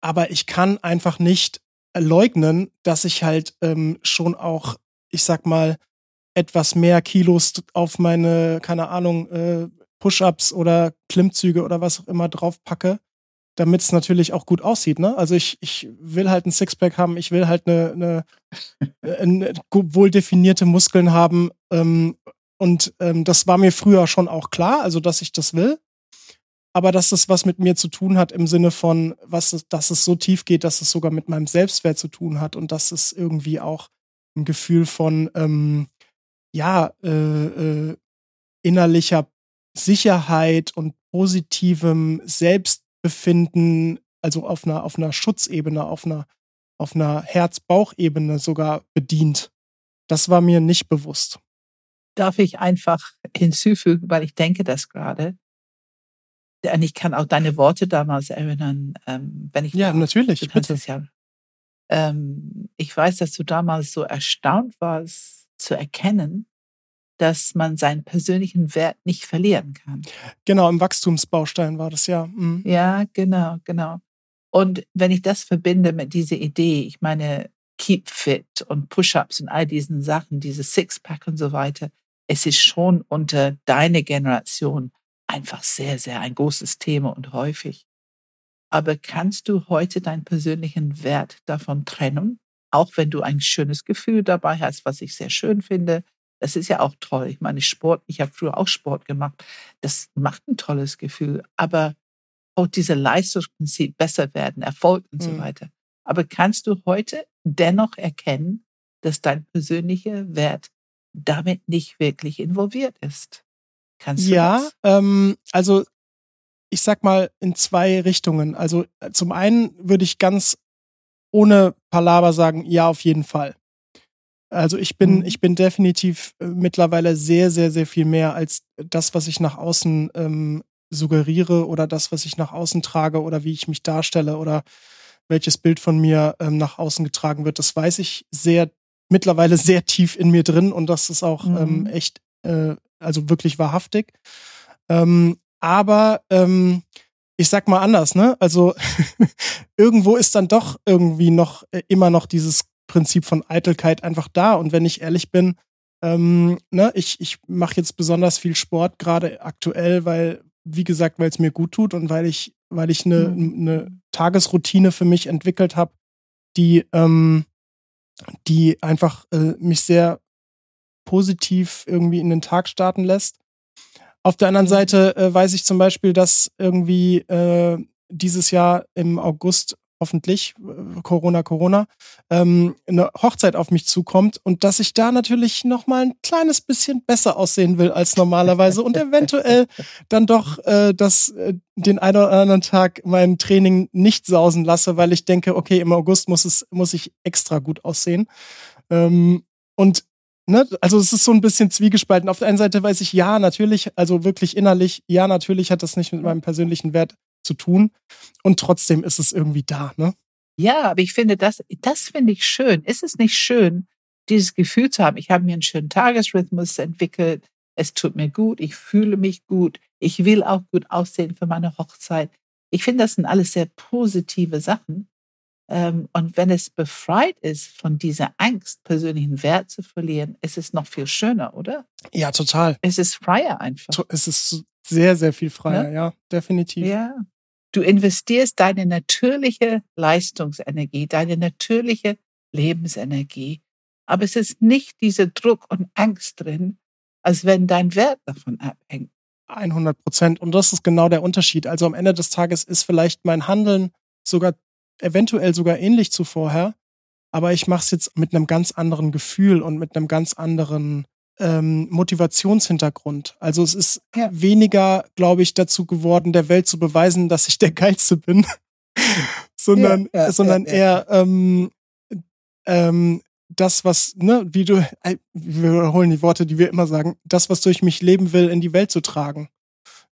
Aber ich kann einfach nicht leugnen, dass ich halt ähm, schon auch, ich sag mal, etwas mehr Kilos auf meine, keine Ahnung, äh, Push-ups oder Klimmzüge oder was auch immer draufpacke damit es natürlich auch gut aussieht. Ne? Also ich, ich will halt ein Sixpack haben, ich will halt eine, eine, eine wohl definierte Muskeln haben. Ähm, und ähm, das war mir früher schon auch klar, also dass ich das will. Aber dass das was mit mir zu tun hat im Sinne von, was, dass es so tief geht, dass es sogar mit meinem Selbstwert zu tun hat und dass es irgendwie auch ein Gefühl von, ähm, ja, äh, äh, innerlicher Sicherheit und positivem Selbst Befinden, also auf einer, auf einer Schutzebene, auf einer, auf einer Herz-Bauch-Ebene sogar bedient. Das war mir nicht bewusst. Darf ich einfach hinzufügen, weil ich denke das gerade. Und ich kann auch deine Worte damals erinnern, ähm, wenn ich. Ja, natürlich. Du bitte. Ja, ähm, ich weiß, dass du damals so erstaunt warst, zu erkennen, dass man seinen persönlichen Wert nicht verlieren kann. Genau, im Wachstumsbaustein war das ja. Mhm. Ja, genau, genau. Und wenn ich das verbinde mit dieser Idee, ich meine, Keep Fit und Push-ups und all diesen Sachen, diese Sixpack und so weiter, es ist schon unter deiner Generation einfach sehr, sehr ein großes Thema und häufig. Aber kannst du heute deinen persönlichen Wert davon trennen? Auch wenn du ein schönes Gefühl dabei hast, was ich sehr schön finde, das ist ja auch toll. Ich meine, Sport, ich habe früher auch Sport gemacht. Das macht ein tolles Gefühl. Aber auch diese Leistungsprinzip besser werden, Erfolg und mhm. so weiter. Aber kannst du heute dennoch erkennen, dass dein persönlicher Wert damit nicht wirklich involviert ist? Kannst du Ja, das? ähm, also ich sag mal in zwei Richtungen. Also äh, zum einen würde ich ganz ohne Palaver sagen, ja, auf jeden Fall. Also ich bin, Mhm. ich bin definitiv äh, mittlerweile sehr, sehr, sehr viel mehr als das, was ich nach außen ähm, suggeriere oder das, was ich nach außen trage oder wie ich mich darstelle oder welches Bild von mir ähm, nach außen getragen wird. Das weiß ich sehr, mittlerweile sehr tief in mir drin und das ist auch ähm, Mhm. echt, äh, also wirklich wahrhaftig. Ähm, aber ähm, ich sag mal anders, ne? Also irgendwo ist dann doch irgendwie noch äh, immer noch dieses Prinzip von Eitelkeit einfach da. Und wenn ich ehrlich bin, ähm, ne, ich, ich mache jetzt besonders viel Sport, gerade aktuell, weil, wie gesagt, weil es mir gut tut und weil ich, weil ich eine Mhm. eine Tagesroutine für mich entwickelt habe, die, ähm, die einfach äh, mich sehr positiv irgendwie in den Tag starten lässt. Auf der anderen Mhm. Seite äh, weiß ich zum Beispiel, dass irgendwie äh, dieses Jahr im August hoffentlich äh, Corona Corona ähm, eine Hochzeit auf mich zukommt und dass ich da natürlich noch mal ein kleines bisschen besser aussehen will als normalerweise und eventuell dann doch äh, das äh, den einen oder anderen Tag mein Training nicht sausen lasse, weil ich denke, okay, im August muss es muss ich extra gut aussehen. Ähm, und ne, also es ist so ein bisschen zwiegespalten. Auf der einen Seite weiß ich, ja, natürlich, also wirklich innerlich, ja, natürlich hat das nicht mit meinem persönlichen Wert zu tun. Und trotzdem ist es irgendwie da, ne? Ja, aber ich finde das, das finde ich schön. Ist es nicht schön, dieses Gefühl zu haben? Ich habe mir einen schönen Tagesrhythmus entwickelt. Es tut mir gut. Ich fühle mich gut. Ich will auch gut aussehen für meine Hochzeit. Ich finde, das sind alles sehr positive Sachen. Ähm, und wenn es befreit ist von dieser Angst, persönlichen Wert zu verlieren, ist es noch viel schöner, oder? Ja, total. Es ist freier einfach. Es ist sehr, sehr viel freier, Ne? ja, definitiv. Ja. Du investierst deine natürliche Leistungsenergie, deine natürliche Lebensenergie. Aber es ist nicht dieser Druck und Angst drin, als wenn dein Wert davon abhängt. 100 Prozent. Und das ist genau der Unterschied. Also am Ende des Tages ist vielleicht mein Handeln sogar eventuell sogar ähnlich zu vorher, aber ich mache es jetzt mit einem ganz anderen Gefühl und mit einem ganz anderen ähm, Motivationshintergrund. Also es ist Ja. weniger, glaube ich, dazu geworden, der Welt zu beweisen, dass ich der Geilste bin, sondern, Ja, ja, sondern eher ähm, ähm, das, was, ne, wie du, äh, wir wiederholen die Worte, die wir immer sagen, das, was durch mich leben will, in die Welt zu tragen.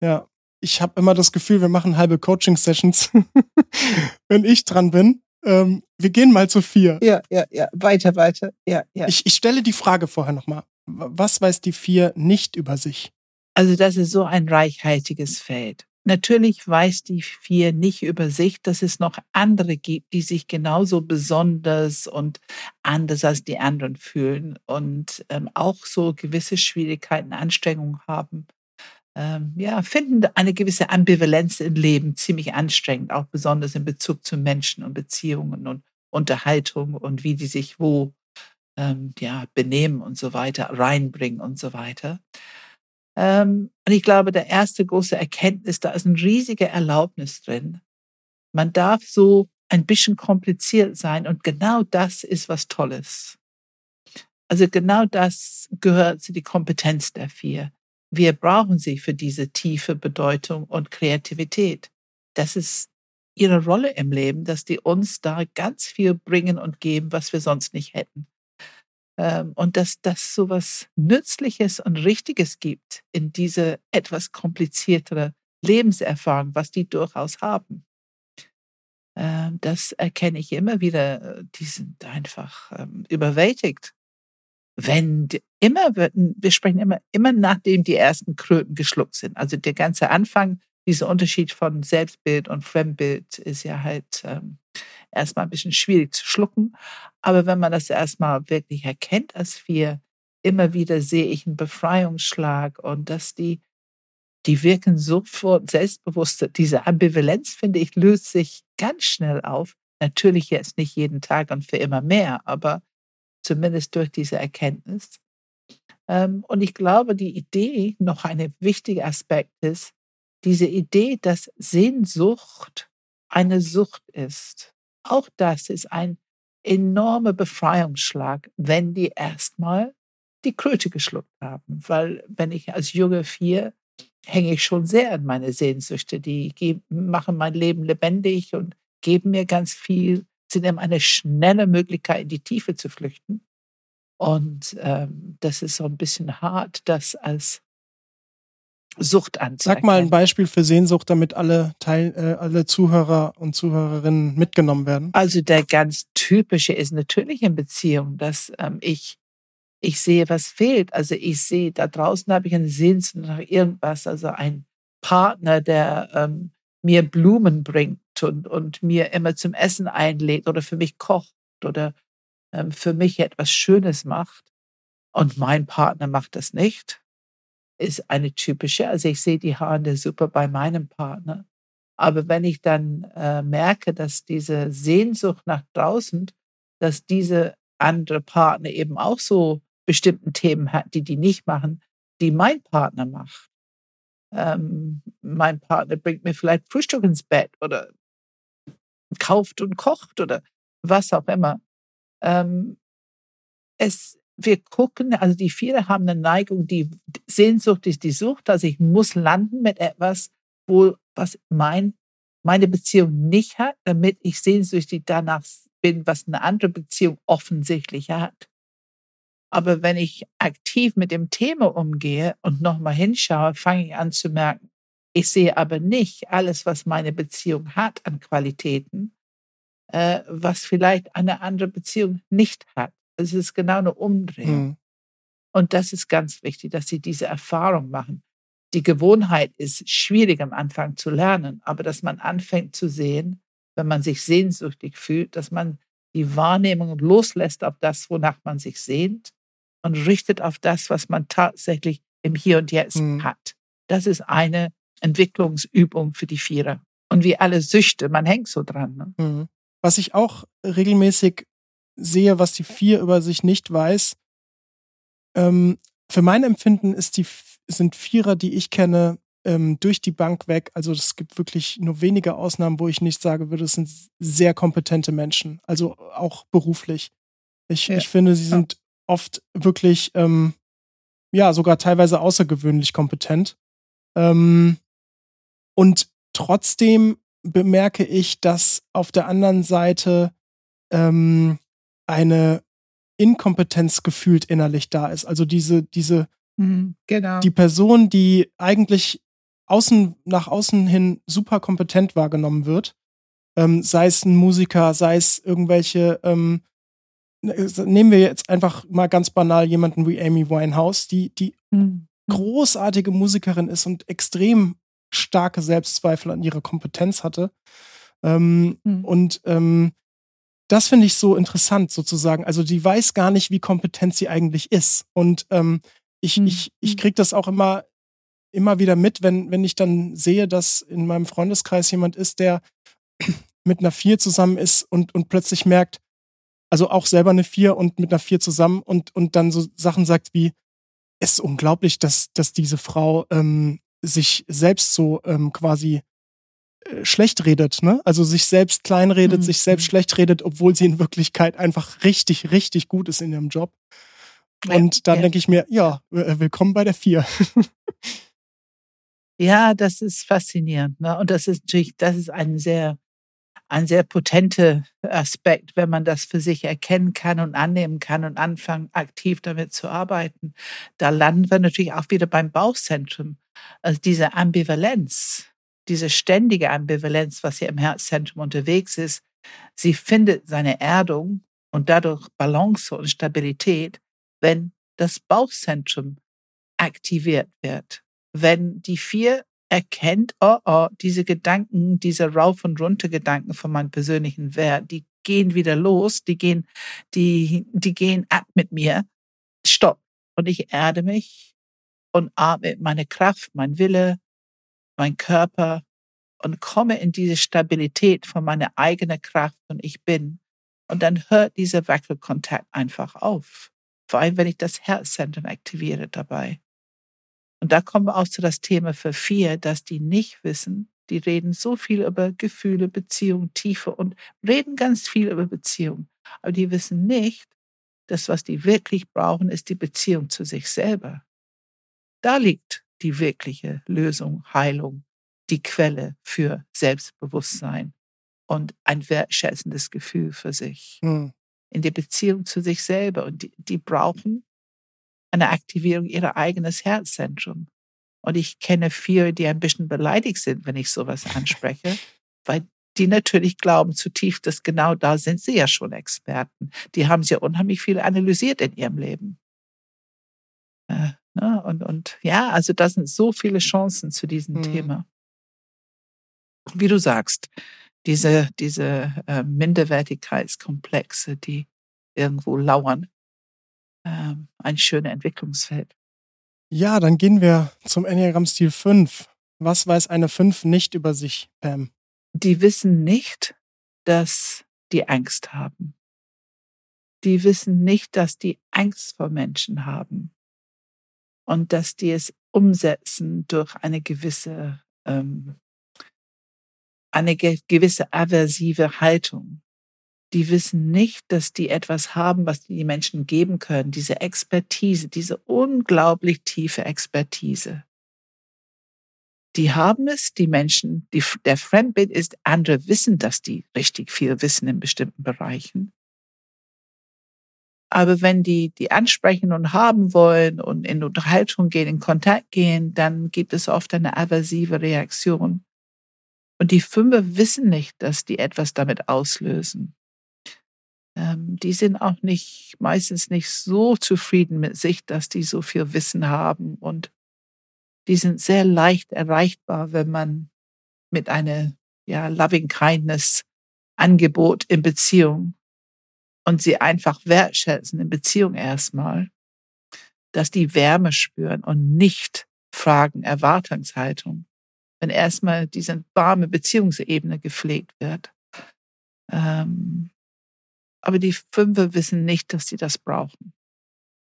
Ja, ich habe immer das Gefühl, wir machen halbe Coaching-Sessions, wenn ich dran bin. Ähm, wir gehen mal zu vier. Ja, ja, ja. Weiter, weiter. Ja, ja. Ich, ich stelle die Frage vorher nochmal. Was weiß die vier nicht über sich? Also das ist so ein reichhaltiges Feld. Natürlich weiß die vier nicht über sich, dass es noch andere gibt, die sich genauso besonders und anders als die anderen fühlen und ähm, auch so gewisse Schwierigkeiten, Anstrengungen haben. Ähm, ja, finden eine gewisse Ambivalenz im Leben ziemlich anstrengend, auch besonders in Bezug zu Menschen und Beziehungen und Unterhaltung und wie die sich wo ähm, ja, benehmen und so weiter, reinbringen und so weiter. Ähm, und ich glaube, der erste große Erkenntnis, da ist ein riesiger Erlaubnis drin. Man darf so ein bisschen kompliziert sein und genau das ist was Tolles. Also genau das gehört zu die Kompetenz der vier. Wir brauchen sie für diese tiefe Bedeutung und Kreativität. Das ist ihre Rolle im Leben, dass die uns da ganz viel bringen und geben, was wir sonst nicht hätten. Ähm, und dass das so was Nützliches und Richtiges gibt in diese etwas kompliziertere Lebenserfahrung, was die durchaus haben. Ähm, das erkenne ich immer wieder. äh, Die sind einfach ähm, überwältigt. Wenn immer, wird- wir sprechen immer, immer nachdem die ersten Kröten geschluckt sind. Also der ganze Anfang, dieser Unterschied von Selbstbild und Fremdbild ist ja halt ähm, erstmal ein bisschen schwierig zu schlucken. Aber wenn man das erstmal wirklich erkennt, als wir immer wieder sehe ich einen Befreiungsschlag und dass die, die wirken sofort selbstbewusster. Diese Ambivalenz, finde ich, löst sich ganz schnell auf. Natürlich jetzt nicht jeden Tag und für immer mehr, aber zumindest durch diese Erkenntnis. Ähm, und ich glaube, die Idee, noch ein wichtiger Aspekt ist, diese Idee, dass Sehnsucht eine Sucht ist. Auch das ist ein enormer Befreiungsschlag, wenn die erstmal die Kröte geschluckt haben. Weil wenn ich als junge Vier hänge ich schon sehr an meine Sehnsüchte. Die machen mein Leben lebendig und geben mir ganz viel, sind eben eine schnelle Möglichkeit, in die Tiefe zu flüchten. Und ähm, das ist so ein bisschen hart, das als Sucht anzuerkennen. Sag mal ein Beispiel für Sehnsucht, damit alle, Teil, äh, alle Zuhörer und Zuhörerinnen mitgenommen werden. Also der ganz typische ist natürlich in Beziehung, dass ähm, ich ich sehe, was fehlt. Also ich sehe, da draußen habe ich eine Sehnsucht nach irgendwas, also ein Partner, der ähm, mir Blumen bringt und, und mir immer zum Essen einlädt oder für mich kocht oder ähm, für mich etwas Schönes macht. Und mein Partner macht das nicht ist eine typische. Also ich sehe die Haare Suppe bei meinem Partner. Aber wenn ich dann äh, merke, dass diese Sehnsucht nach draußen, dass diese andere Partner eben auch so bestimmten Themen hat, die die nicht machen, die mein Partner macht. Ähm, mein Partner bringt mir vielleicht Frühstück ins Bett oder kauft und kocht oder was auch immer. Ähm, es, wir gucken, also die Vierer haben eine Neigung, die Sehnsucht ist die Sucht. Also ich muss landen mit etwas, wo was mein, meine Beziehung nicht hat, damit ich sehnsüchtig danach bin, was eine andere Beziehung offensichtlich hat. Aber wenn ich aktiv mit dem Thema umgehe und nochmal hinschaue, fange ich an zu merken, ich sehe aber nicht alles, was meine Beziehung hat an Qualitäten, äh, was vielleicht eine andere Beziehung nicht hat. Es ist genau eine Umdrehung. Mhm. Und das ist ganz wichtig, dass sie diese Erfahrung machen. Die Gewohnheit ist schwierig am Anfang zu lernen, aber dass man anfängt zu sehen, wenn man sich sehnsüchtig fühlt, dass man die Wahrnehmung loslässt auf das, wonach man sich sehnt und richtet auf das, was man tatsächlich im Hier und Jetzt mhm. hat. Das ist eine Entwicklungsübung für die Vierer. Und wie alle Süchte, man hängt so dran. Ne? Mhm. Was ich auch regelmäßig sehe, was die vier über sich nicht weiß. Ähm, für mein Empfinden ist die, sind Vierer, die ich kenne, ähm, durch die Bank weg. Also es gibt wirklich nur wenige Ausnahmen, wo ich nicht sage würde, es sind sehr kompetente Menschen. Also auch beruflich. Ich, ja. ich finde, sie sind oft wirklich, ähm, ja, sogar teilweise außergewöhnlich kompetent. Ähm, und trotzdem bemerke ich, dass auf der anderen Seite ähm, eine Inkompetenz gefühlt innerlich da ist. Also diese, diese, mhm, genau. die Person, die eigentlich außen, nach außen hin super kompetent wahrgenommen wird, ähm, sei es ein Musiker, sei es irgendwelche, ähm, nehmen wir jetzt einfach mal ganz banal jemanden wie Amy Winehouse, die, die mhm. großartige Musikerin ist und extrem starke Selbstzweifel an ihrer Kompetenz hatte. Ähm, mhm. Und ähm, das finde ich so interessant sozusagen. Also die weiß gar nicht, wie kompetent sie eigentlich ist. Und ähm, ich, mhm. ich, ich kriege das auch immer, immer wieder mit, wenn, wenn ich dann sehe, dass in meinem Freundeskreis jemand ist, der mit einer Vier zusammen ist und, und plötzlich merkt, also auch selber eine Vier und mit einer Vier zusammen und, und dann so Sachen sagt wie, es ist unglaublich, dass, dass diese Frau ähm, sich selbst so ähm, quasi äh, schlecht redet, ne? Also sich selbst kleinredet, mhm. sich selbst schlecht redet, obwohl sie in Wirklichkeit einfach richtig, richtig gut ist in ihrem Job. Und dann ja. denke ich mir, ja, äh, willkommen bei der Vier. ja, das ist faszinierend. Ne? Und das ist natürlich, das ist ein sehr, ein sehr potenter Aspekt, wenn man das für sich erkennen kann und annehmen kann und anfangen, aktiv damit zu arbeiten. Da landen wir natürlich auch wieder beim Bauchzentrum. Also diese Ambivalenz diese ständige Ambivalenz, was hier im Herzzentrum unterwegs ist, sie findet seine Erdung und dadurch Balance und Stabilität, wenn das Bauchzentrum aktiviert wird. Wenn die vier erkennt, oh, oh, diese Gedanken, diese Rauf- und Runter-Gedanken von meinem persönlichen Wert, die gehen wieder los, die gehen, die, die gehen ab mit mir. Stopp. Und ich erde mich und atme meine Kraft, mein Wille, mein Körper und komme in diese Stabilität von meiner eigenen Kraft und ich bin. Und dann hört dieser Wackelkontakt einfach auf. Vor allem, wenn ich das Herzzentrum aktiviere dabei. Und da kommen wir auch zu das Thema für vier, dass die nicht wissen, die reden so viel über Gefühle, Beziehung, Tiefe und reden ganz viel über Beziehung. Aber die wissen nicht, das, was die wirklich brauchen, ist die Beziehung zu sich selber. Da liegt die wirkliche Lösung, Heilung, die Quelle für Selbstbewusstsein und ein wertschätzendes Gefühl für sich. Hm. In der Beziehung zu sich selber. Und die, die brauchen eine Aktivierung ihrer eigenes Herzzentrum. Und ich kenne viele, die ein bisschen beleidigt sind, wenn ich sowas anspreche, weil die natürlich glauben zutiefst, dass genau da sind sie ja schon Experten. Die haben ja unheimlich viel analysiert in ihrem Leben. Äh, ne? und, und ja, also da sind so viele Chancen zu diesem hm. Thema. Wie du sagst, diese, diese äh, Minderwertigkeitskomplexe, die irgendwo lauern, äh, ein schönes Entwicklungsfeld. Ja, dann gehen wir zum Enneagramm-Stil 5. Was weiß eine 5 nicht über sich, Pam? Die wissen nicht, dass die Angst haben. Die wissen nicht, dass die Angst vor Menschen haben und dass die es umsetzen durch eine gewisse ähm, eine gewisse aversive Haltung. Die wissen nicht, dass die etwas haben, was die Menschen geben können, diese Expertise, diese unglaublich tiefe Expertise. Die haben es, die Menschen, die, der Fremdbild ist, andere wissen, dass die richtig viel wissen in bestimmten Bereichen. Aber wenn die die ansprechen und haben wollen und in Unterhaltung gehen, in Kontakt gehen, dann gibt es oft eine aversive Reaktion. Und die Fünfer wissen nicht, dass die etwas damit auslösen. Ähm, die sind auch nicht, meistens nicht so zufrieden mit sich, dass die so viel Wissen haben. Und die sind sehr leicht erreichbar, wenn man mit einer, ja, loving kindness Angebot in Beziehung und sie einfach wertschätzen in Beziehung erstmal, dass die Wärme spüren und nicht fragen, Erwartungshaltung wenn erstmal diese warme Beziehungsebene gepflegt wird. Ähm, aber die Fünfe wissen nicht, dass sie das brauchen.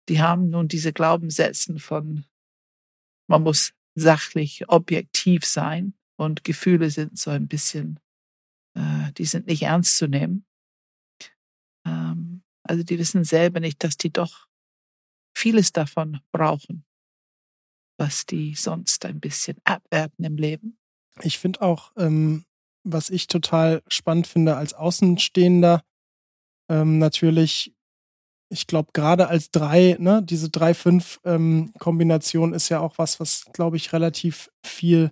Die haben nun diese Glaubenssätzen von, man muss sachlich, objektiv sein und Gefühle sind so ein bisschen, äh, die sind nicht ernst zu nehmen. Ähm, also die wissen selber nicht, dass die doch vieles davon brauchen was die sonst ein bisschen abwerten im Leben. Ich finde auch, ähm, was ich total spannend finde als Außenstehender, ähm, natürlich, ich glaube, gerade als drei, ne, diese drei-fünf-Kombination ähm, ist ja auch was, was, glaube ich, relativ viel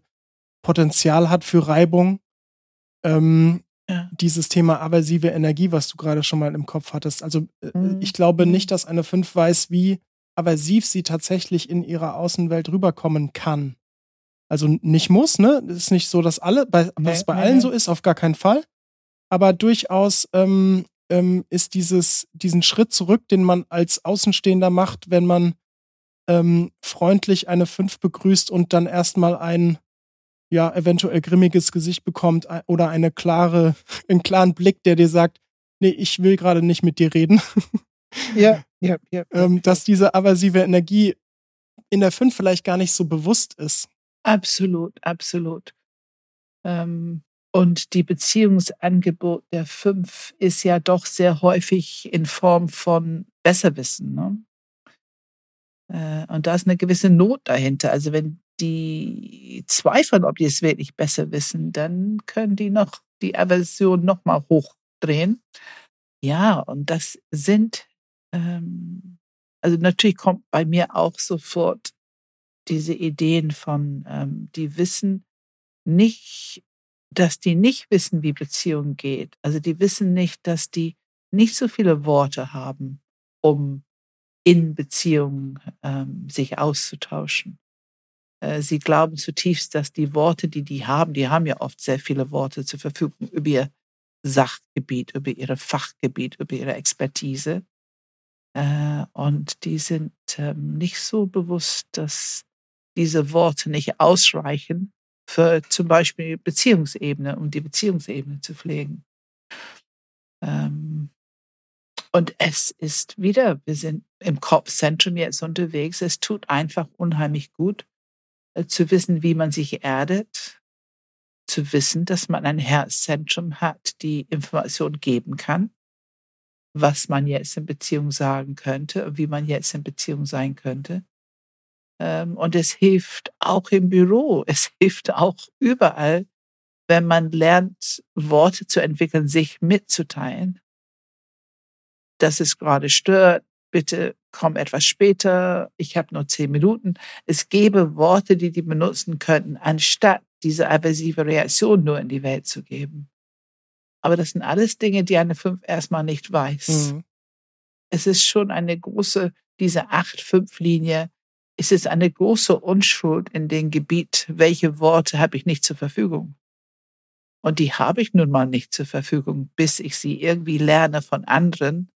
Potenzial hat für Reibung. Ähm, ja. Dieses Thema aversive Energie, was du gerade schon mal im Kopf hattest. Also, äh, mhm. ich glaube nicht, dass eine fünf weiß, wie aversiv sie tatsächlich in ihrer Außenwelt rüberkommen kann. Also nicht muss, ne? Es ist nicht so, dass alle, bei, nee, was bei nee, allen nee. so ist, auf gar keinen Fall. Aber durchaus ähm, ähm, ist dieses, diesen Schritt zurück, den man als Außenstehender macht, wenn man ähm, freundlich eine 5 begrüßt und dann erstmal ein, ja, eventuell grimmiges Gesicht bekommt oder eine klare, einen klaren Blick, der dir sagt, nee, ich will gerade nicht mit dir reden. Ja, ja, ja. Ähm, dass diese aversive Energie in der 5 vielleicht gar nicht so bewusst ist. Absolut, absolut. Ähm, und die Beziehungsangebot der 5 ist ja doch sehr häufig in Form von Besserwissen. Ne? Äh, und da ist eine gewisse Not dahinter. Also wenn die zweifeln, ob die es wirklich besser wissen, dann können die noch die Aversion noch mal hochdrehen. Ja, und das sind ähm, also natürlich kommt bei mir auch sofort diese Ideen von, ähm, die wissen nicht, dass die nicht wissen, wie Beziehung geht. Also die wissen nicht, dass die nicht so viele Worte haben, um in Beziehungen ähm, sich auszutauschen. Äh, sie glauben zutiefst, dass die Worte, die die haben, die haben ja oft sehr viele Worte zur Verfügung über ihr Sachgebiet, über ihre Fachgebiet, über ihre Expertise. Äh, und die sind ähm, nicht so bewusst, dass diese Worte nicht ausreichen für zum Beispiel Beziehungsebene, um die Beziehungsebene zu pflegen. Ähm, und es ist wieder, wir sind im Kopfzentrum jetzt unterwegs. Es tut einfach unheimlich gut, äh, zu wissen, wie man sich erdet, zu wissen, dass man ein Herzzentrum hat, die Information geben kann was man jetzt in Beziehung sagen könnte wie man jetzt in Beziehung sein könnte. Ähm, und es hilft auch im Büro, es hilft auch überall, wenn man lernt, Worte zu entwickeln, sich mitzuteilen, dass es gerade stört, bitte komm etwas später, ich habe nur zehn Minuten. Es gäbe Worte, die die benutzen könnten, anstatt diese aversive Reaktion nur in die Welt zu geben. Aber das sind alles Dinge, die eine Fünf erstmal nicht weiß. Mhm. Es ist schon eine große, diese Acht-Fünf-Linie, es ist eine große Unschuld in dem Gebiet, welche Worte habe ich nicht zur Verfügung. Und die habe ich nun mal nicht zur Verfügung, bis ich sie irgendwie lerne von anderen,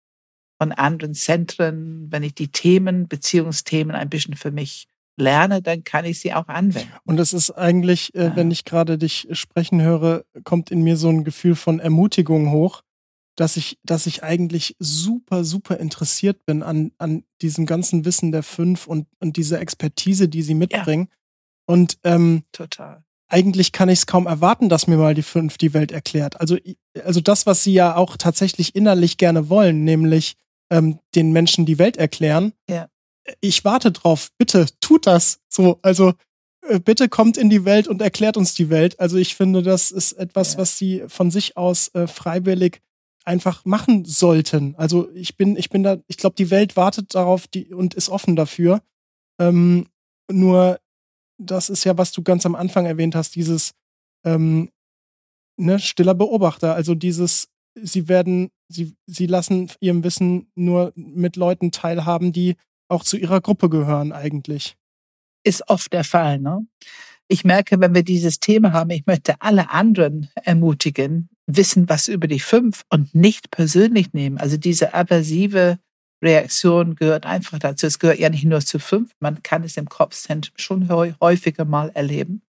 von anderen Zentren. Wenn ich die Themen, Beziehungsthemen ein bisschen für mich lerne, dann kann ich sie auch anwenden. Und es ist eigentlich, äh, wenn ich gerade dich sprechen höre, kommt in mir so ein Gefühl von Ermutigung hoch, dass ich, dass ich eigentlich super, super interessiert bin an, an diesem ganzen Wissen der fünf und, und dieser Expertise, die sie mitbringen. Ja. Und ähm, total eigentlich kann ich es kaum erwarten, dass mir mal die fünf die Welt erklärt. Also, also das, was sie ja auch tatsächlich innerlich gerne wollen, nämlich ähm, den Menschen die Welt erklären. Ja. Ich warte drauf. Bitte tut das. So, also äh, bitte kommt in die Welt und erklärt uns die Welt. Also ich finde, das ist etwas, ja. was sie von sich aus äh, freiwillig einfach machen sollten. Also ich bin, ich bin da, ich glaube, die Welt wartet darauf die, und ist offen dafür. Ähm, nur das ist ja, was du ganz am Anfang erwähnt hast, dieses ähm, ne, stiller Beobachter. Also dieses, sie werden, sie, sie lassen ihrem Wissen nur mit Leuten teilhaben, die auch zu ihrer Gruppe gehören eigentlich. Ist oft der Fall, ne? Ich merke, wenn wir dieses Thema haben, ich möchte alle anderen ermutigen, wissen was über die fünf und nicht persönlich nehmen. Also diese aversive Reaktion gehört einfach dazu. Es gehört ja nicht nur zu fünf, man kann es im Kopfzentrum schon häufiger mal erleben,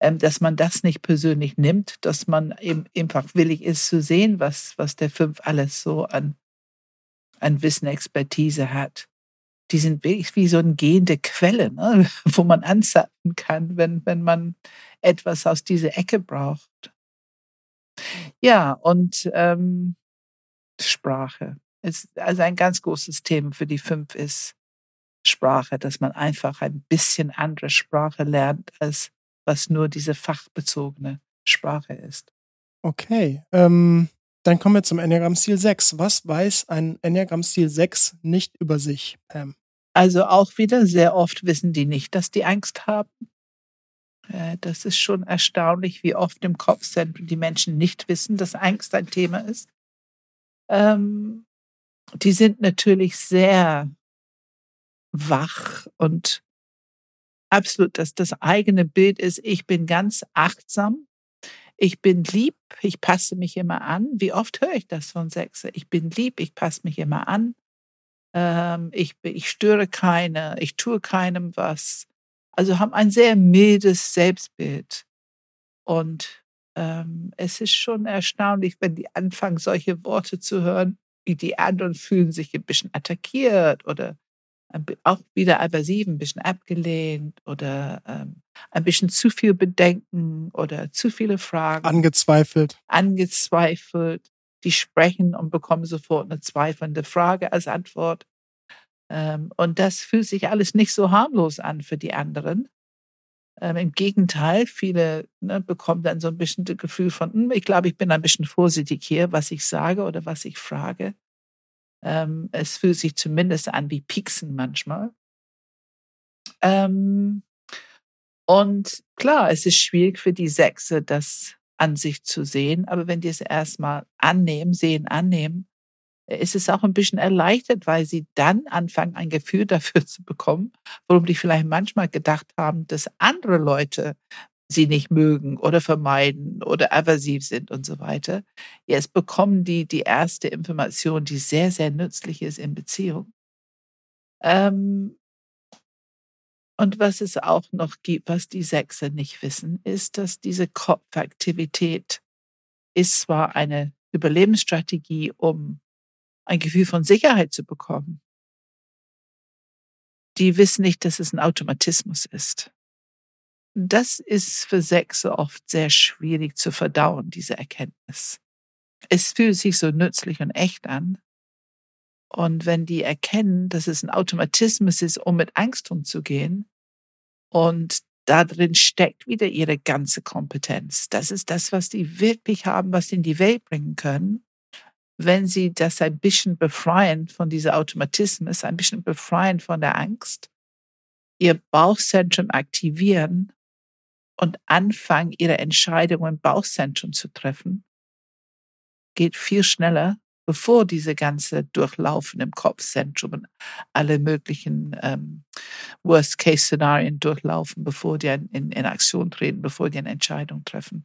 ähm, dass man das nicht persönlich nimmt, dass man eben einfach willig ist zu sehen, was, was der fünf alles so an, an Wissen, Expertise hat. Die sind wirklich wie so eine gehende Quelle, ne? wo man anzapfen kann, wenn, wenn man etwas aus dieser Ecke braucht. Ja, und ähm, Sprache ist also ein ganz großes Thema für die fünf ist Sprache, dass man einfach ein bisschen andere Sprache lernt, als was nur diese fachbezogene Sprache ist. Okay, ähm, dann kommen wir zum Enneagramm-Stil 6. Was weiß ein Enneagramm-Stil 6 nicht über sich, Pam? Also auch wieder, sehr oft wissen die nicht, dass die Angst haben. Äh, das ist schon erstaunlich, wie oft im Kopfzentrum die Menschen nicht wissen, dass Angst ein Thema ist. Ähm, die sind natürlich sehr wach und absolut, dass das eigene Bild ist, ich bin ganz achtsam, ich bin lieb, ich passe mich immer an. Wie oft höre ich das von Sechse? Ich bin lieb, ich passe mich immer an, ähm, ich, ich störe keine, ich tue keinem was. Also haben ein sehr mildes Selbstbild. Und ähm, es ist schon erstaunlich, wenn die anfangen, solche Worte zu hören die anderen fühlen sich ein bisschen attackiert oder auch wieder aversiv, ein bisschen abgelehnt oder ähm, ein bisschen zu viel Bedenken oder zu viele Fragen. Angezweifelt. Angezweifelt. Die sprechen und bekommen sofort eine zweifelnde Frage als Antwort. Ähm, und das fühlt sich alles nicht so harmlos an für die anderen. Ähm, Im Gegenteil, viele ne, bekommen dann so ein bisschen das Gefühl von, hm, ich glaube, ich bin ein bisschen vorsichtig hier, was ich sage oder was ich frage. Ähm, es fühlt sich zumindest an wie Pieksen manchmal. Und klar, es ist schwierig für die Sechse, das an sich zu sehen, aber wenn die es erstmal annehmen, sehen, annehmen, ist es auch ein bisschen erleichtert, weil sie dann anfangen, ein Gefühl dafür zu bekommen, worum die vielleicht manchmal gedacht haben, dass andere Leute sie nicht mögen oder vermeiden oder aversiv sind und so weiter. Jetzt bekommen die die erste Information, die sehr, sehr nützlich ist in Beziehung. Ähm, und was es auch noch gibt, was die Sechse nicht wissen, ist, dass diese Kopfaktivität ist zwar eine Überlebensstrategie, um ein Gefühl von Sicherheit zu bekommen. Die wissen nicht, dass es ein Automatismus ist. Das ist für Sechse oft sehr schwierig zu verdauen, diese Erkenntnis. Es fühlt sich so nützlich und echt an, Und wenn die erkennen, dass es ein Automatismus ist, um mit Angst umzugehen, und da drin steckt wieder ihre ganze Kompetenz. Das ist das, was die wirklich haben, was sie in die Welt bringen können. Wenn sie das ein bisschen befreien von dieser Automatismus, ein bisschen befreien von der Angst, ihr Bauchzentrum aktivieren und anfangen, ihre Entscheidungen im Bauchzentrum zu treffen, geht viel schneller, bevor diese ganze Durchlaufen im Kopfzentrum und alle möglichen ähm, Worst-Case-Szenarien durchlaufen, bevor die in, in, Aktion treten, bevor die eine Entscheidung treffen.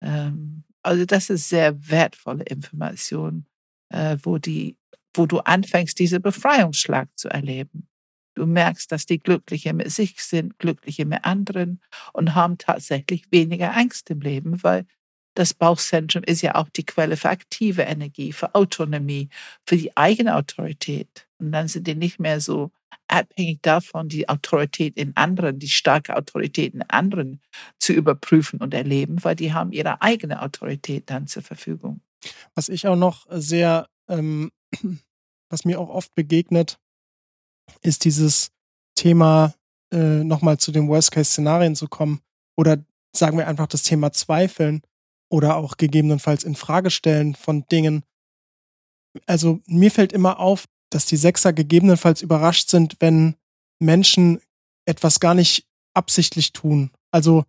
Ähm, also das ist sehr wertvolle Information, äh, wo die, wo du anfängst, diese Befreiungsschlag zu erleben. Du merkst, dass die Glückliche mit sich sind, Glückliche mit anderen und haben tatsächlich weniger Angst im Leben, weil das Bauchzentrum ist ja auch die Quelle für aktive Energie, für Autonomie, für die eigene Autorität. Und dann sind die nicht mehr so abhängig davon, die Autorität in anderen, die starke Autorität in anderen zu überprüfen und erleben, weil die haben ihre eigene Autorität dann zur Verfügung. Was ich auch noch sehr, ähm, was mir auch oft begegnet, ist dieses Thema, äh, nochmal zu den Worst-Case-Szenarien zu kommen oder sagen wir einfach das Thema Zweifeln oder auch gegebenenfalls in Frage stellen von Dingen. Also mir fällt immer auf, dass die Sechser gegebenenfalls überrascht sind, wenn Menschen etwas gar nicht absichtlich tun. Also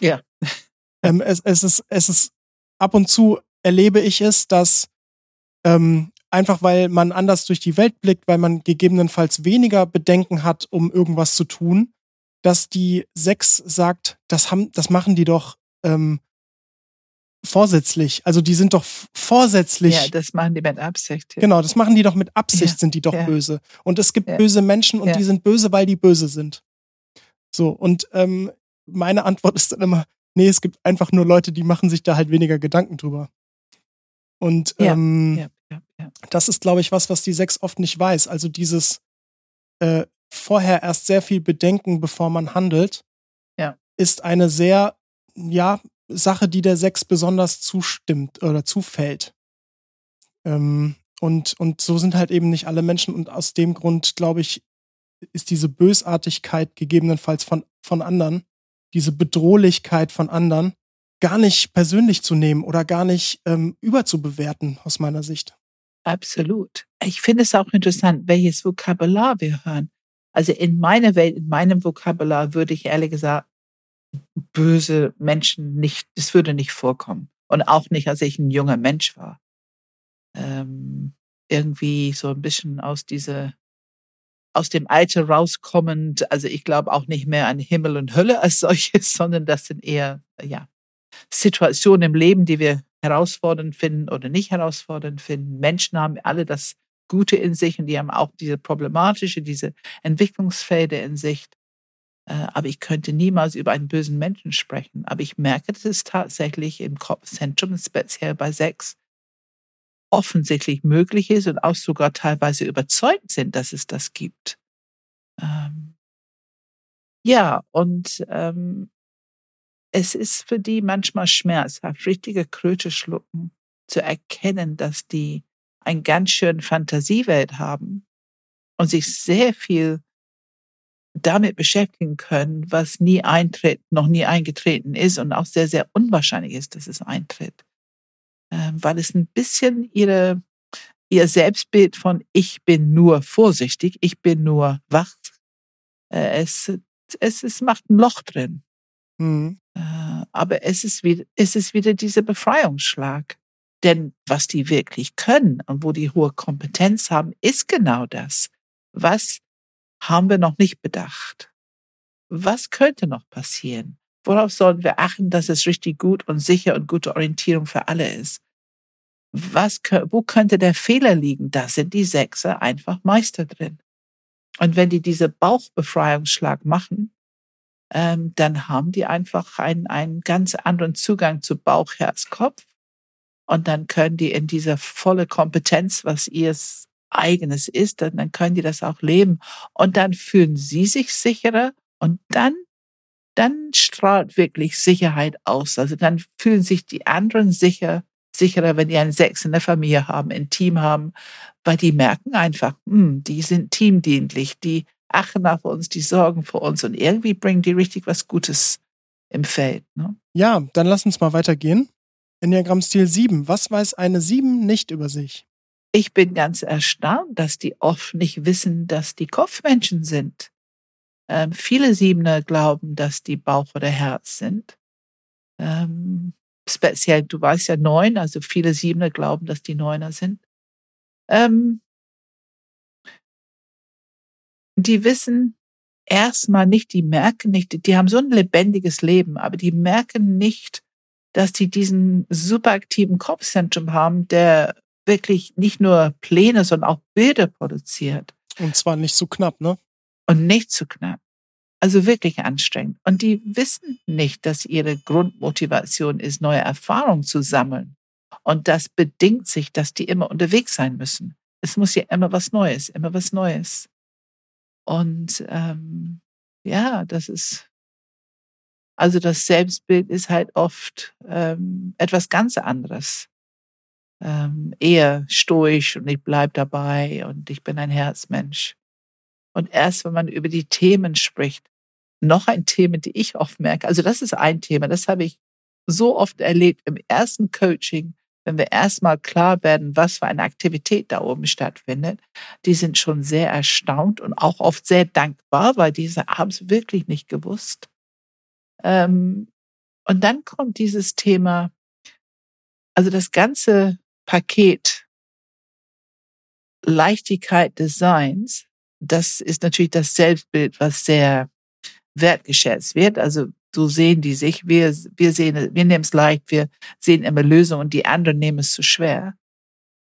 ja. ähm, es, es ist es ist ab und zu erlebe ich es, dass ähm, einfach weil man anders durch die Welt blickt, weil man gegebenenfalls weniger Bedenken hat, um irgendwas zu tun, dass die Sechs sagt, das haben, das machen die doch ähm, vorsätzlich. Also die sind doch vorsätzlich. Ja, das machen die mit Absicht. Ja. Genau, das machen die doch mit Absicht, ja, sind die doch ja. böse. Und es gibt böse Menschen und die sind böse, weil die böse sind. So, und ähm, meine Antwort ist dann immer, nee, es gibt einfach nur Leute, die machen sich da halt weniger Gedanken drüber. Und ähm, das ist, glaube ich, was, was die Sechs oft nicht weiß. Also dieses äh, vorher erst sehr viel bedenken, bevor man handelt, ist eine sehr, ja, Sache, die der Sechs besonders zustimmt oder zufällt. Ähm, und, und so sind halt eben nicht alle Menschen und aus dem Grund, glaube ich, ist diese Bösartigkeit gegebenenfalls von, von anderen, diese Bedrohlichkeit von anderen, gar nicht persönlich zu nehmen oder gar nicht ähm, überzubewerten, aus meiner Sicht. Absolut. Ich finde es auch interessant, welches Vokabular wir hören. Also in meiner Welt, in meinem Vokabular würde ich ehrlich gesagt böse Menschen nicht, das würde nicht vorkommen. Und auch nicht, als ich ein junger Mensch war. Ähm, irgendwie so ein bisschen aus dieser, aus dem Alter rauskommend. Also ich glaube auch nicht mehr an Himmel und Hölle als solches, sondern das sind eher, ja, Situationen im Leben, die wir herausfordernd finden oder nicht herausfordernd finden. Menschen haben alle das Gute in sich und die haben auch diese problematische, diese Entwicklungsfelder in sich. Äh, aber ich könnte niemals über einen bösen Menschen sprechen. Aber ich merke, dass es tatsächlich im Kopfzentrum, speziell bei Sex, offensichtlich möglich ist und auch sogar teilweise überzeugt sind, dass es das gibt. Ähm ja, und ähm, es ist für die manchmal schmerzhaft, richtige Kröte schlucken, zu erkennen, dass die ein ganz schön Fantasiewelt haben und sich sehr viel damit beschäftigen können, was nie eintritt, noch nie eingetreten ist und auch sehr, sehr unwahrscheinlich ist, dass es eintritt. Ähm, weil es ein bisschen ihre, ihr Selbstbild von ich bin nur vorsichtig, ich bin nur wach, äh, es, es, es macht ein Loch drin. Mhm. Äh, aber es ist wieder, es ist wieder dieser Befreiungsschlag. Denn was die wirklich können und wo die hohe Kompetenz haben, ist genau das. Was haben wir noch nicht bedacht. Was könnte noch passieren? Worauf sollen wir achten, dass es richtig gut und sicher und gute Orientierung für alle ist? Was, wo könnte der Fehler liegen? Da sind die Sechser einfach Meister drin. Und wenn die diese Bauchbefreiungsschlag machen, ähm, dann haben die einfach einen, einen ganz anderen Zugang zu Bauch, Herz, Kopf. Und dann können die in dieser volle Kompetenz, was ihr eigenes ist, dann, dann können die das auch leben. Und dann fühlen sie sich sicherer und dann, dann strahlt wirklich Sicherheit aus. Also dann fühlen sich die anderen sicher, sicherer, wenn die einen Sechs in der Familie haben, ein Team haben, weil die merken einfach, hm, die sind teamdienlich, die achten auf uns, die sorgen für uns und irgendwie bringen die richtig was Gutes im Feld. Ne? Ja, dann lass uns mal weitergehen. Enneagramm-Stil 7. Was weiß eine 7 nicht über sich? Ich bin ganz erstaunt, dass die oft nicht wissen, dass die Kopfmenschen sind. Ähm, viele Siebener glauben, dass die Bauch oder Herz sind. Ähm, speziell, du weißt ja neun, also viele Siebener glauben, dass die Neuner sind. Ähm, die wissen erstmal nicht, die merken nicht, die haben so ein lebendiges Leben, aber die merken nicht, dass die diesen superaktiven Kopfzentrum haben, der wirklich nicht nur Pläne, sondern auch Bilder produziert. Und zwar nicht so knapp, ne? Und nicht zu knapp. Also wirklich anstrengend. Und die wissen nicht, dass ihre Grundmotivation ist, neue Erfahrungen zu sammeln. Und das bedingt sich, dass die immer unterwegs sein müssen. Es muss ja immer was Neues, immer was Neues. Und ähm, ja, das ist, also das Selbstbild ist halt oft ähm, etwas ganz anderes. Ähm, eher stoisch und ich bleib dabei und ich bin ein Herzmensch. Und erst wenn man über die Themen spricht, noch ein Thema, die ich oft merke, also das ist ein Thema, das habe ich so oft erlebt im ersten Coaching, wenn wir erstmal klar werden, was für eine Aktivität da oben stattfindet, die sind schon sehr erstaunt und auch oft sehr dankbar, weil diese haben es wirklich nicht gewusst. Ähm, und dann kommt dieses Thema, also das ganze Paket Leichtigkeit des Seins, das ist natürlich das Selbstbild, was sehr wertgeschätzt wird. Also so sehen die sich. Wir, wir sehen, wir nehmen es leicht, wir sehen immer Lösungen und die anderen nehmen es zu schwer.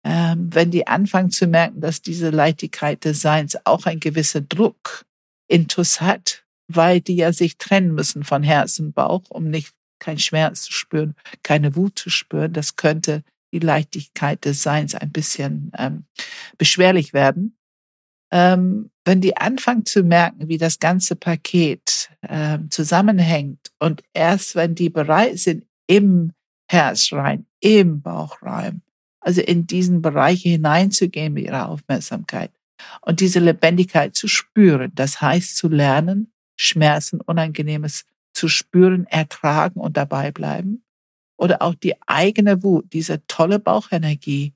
Ähm, wenn die anfangen zu merken, dass diese Leichtigkeit des Seins auch ein gewisser Druck intus hat, weil die ja sich trennen müssen von Herz und Bauch, um nicht keinen Schmerz zu spüren, keine Wut zu spüren, das könnte die Leichtigkeit des Seins ein bisschen ähm, beschwerlich werden. Ähm, wenn die anfangen zu merken, wie das ganze Paket ähm, zusammenhängt und erst wenn die bereit sind, im Herzrein, im Bauchrein, also in diesen Bereiche hineinzugehen mit ihrer Aufmerksamkeit und diese Lebendigkeit zu spüren, das heißt zu lernen, Schmerzen, Unangenehmes zu spüren, ertragen und dabei bleiben oder auch die eigene Wut, diese tolle Bauchenergie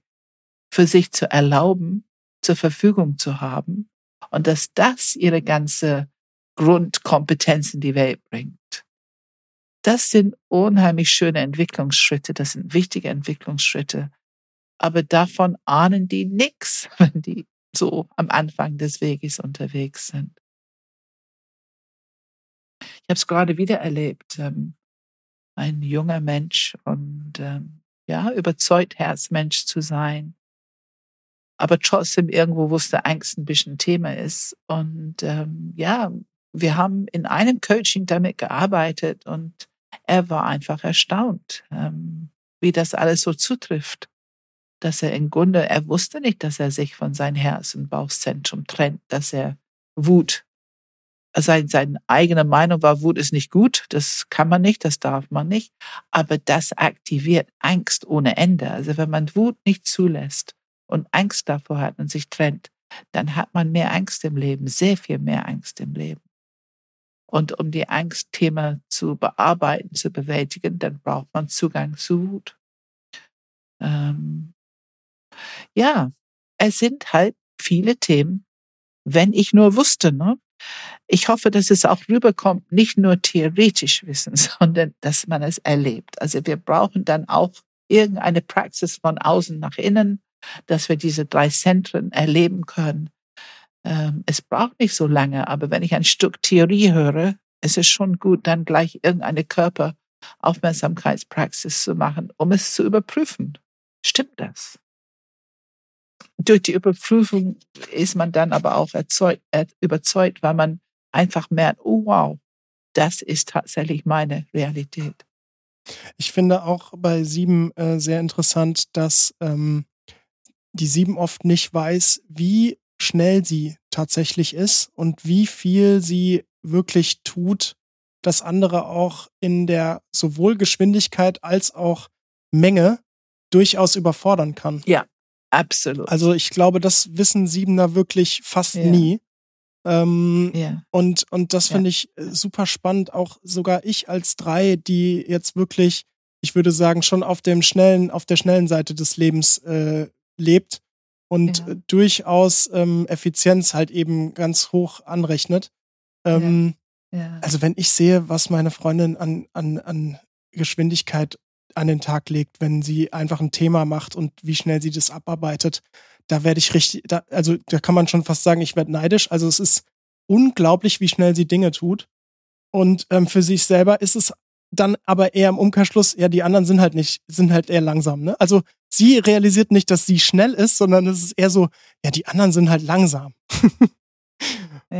für sich zu erlauben zur Verfügung zu haben und dass das ihre ganze Grundkompetenz in die Welt bringt. Das sind unheimlich schöne Entwicklungsschritte, das sind wichtige Entwicklungsschritte, aber davon ahnen die nichts, wenn die so am Anfang des Weges unterwegs sind. Ich habe es gerade wieder erlebt. Ähm, ein junger Mensch und ähm, ja, überzeugt Herzmensch zu sein, aber trotzdem irgendwo wusste Angst ein bisschen Thema ist. Und ähm, ja, wir haben in einem Coaching damit gearbeitet und er war einfach erstaunt, ähm, wie das alles so zutrifft. Dass er im Grunde, er wusste nicht, dass er sich von seinem Herz- und Bauchzentrum trennt, dass er Wut, sein, seine eigene Meinung war, Wut ist nicht gut, das kann man nicht, das darf man nicht, aber das aktiviert Angst ohne Ende. Also wenn man Wut nicht zulässt, und Angst davor hat und sich trennt, dann hat man mehr Angst im Leben, sehr viel mehr Angst im Leben. Und um die Angstthema zu bearbeiten, zu bewältigen, dann braucht man Zugang zu Wut. Ähm, ja, es sind halt viele Themen, wenn ich nur wusste, ne? Ich hoffe, dass es auch rüberkommt, nicht nur theoretisch wissen, sondern dass man es erlebt. Also wir brauchen dann auch irgendeine Praxis von außen nach innen, dass wir diese drei Zentren erleben können. Ähm, es braucht nicht so lange, aber wenn ich ein Stück Theorie höre, ist es schon gut, dann gleich irgendeine Körperaufmerksamkeitspraxis zu machen, um es zu überprüfen. Stimmt das? Durch die Überprüfung ist man dann aber auch erzeugt, äh, überzeugt, weil man einfach merkt, oh wow, das ist tatsächlich meine Realität. Ich finde auch bei sieben äh, sehr interessant, dass ähm, die sieben oft nicht weiß, wie schnell sie tatsächlich ist und wie viel sie wirklich tut, dass andere auch in der sowohl Geschwindigkeit als auch Menge durchaus überfordern kann. Ja, absolut. Also ich glaube, das wissen Siebener wirklich fast Ja. nie. Ähm, ja, und, und das Ja. finde ich äh, super spannend. Auch sogar ich als drei, die jetzt wirklich, ich würde sagen, schon auf dem schnellen, auf der schnellen Seite des Lebens äh, lebt und Ja. äh, durchaus ähm, Effizienz halt eben ganz hoch anrechnet. Ähm, ja. Also wenn ich sehe, was meine Freundin an, an, an Geschwindigkeit an den Tag legt, wenn sie einfach ein Thema macht und wie schnell sie das abarbeitet, da werde ich richtig, da, also da kann man schon fast sagen, ich werde neidisch. Also es ist unglaublich, wie schnell sie Dinge tut. Und ähm, für sich selber ist es dann aber eher im Umkehrschluss, ja, die anderen sind halt nicht, sind halt eher langsam. Ne? Also sie realisiert nicht, dass sie schnell ist, sondern es ist eher so, ja, die anderen sind halt langsam.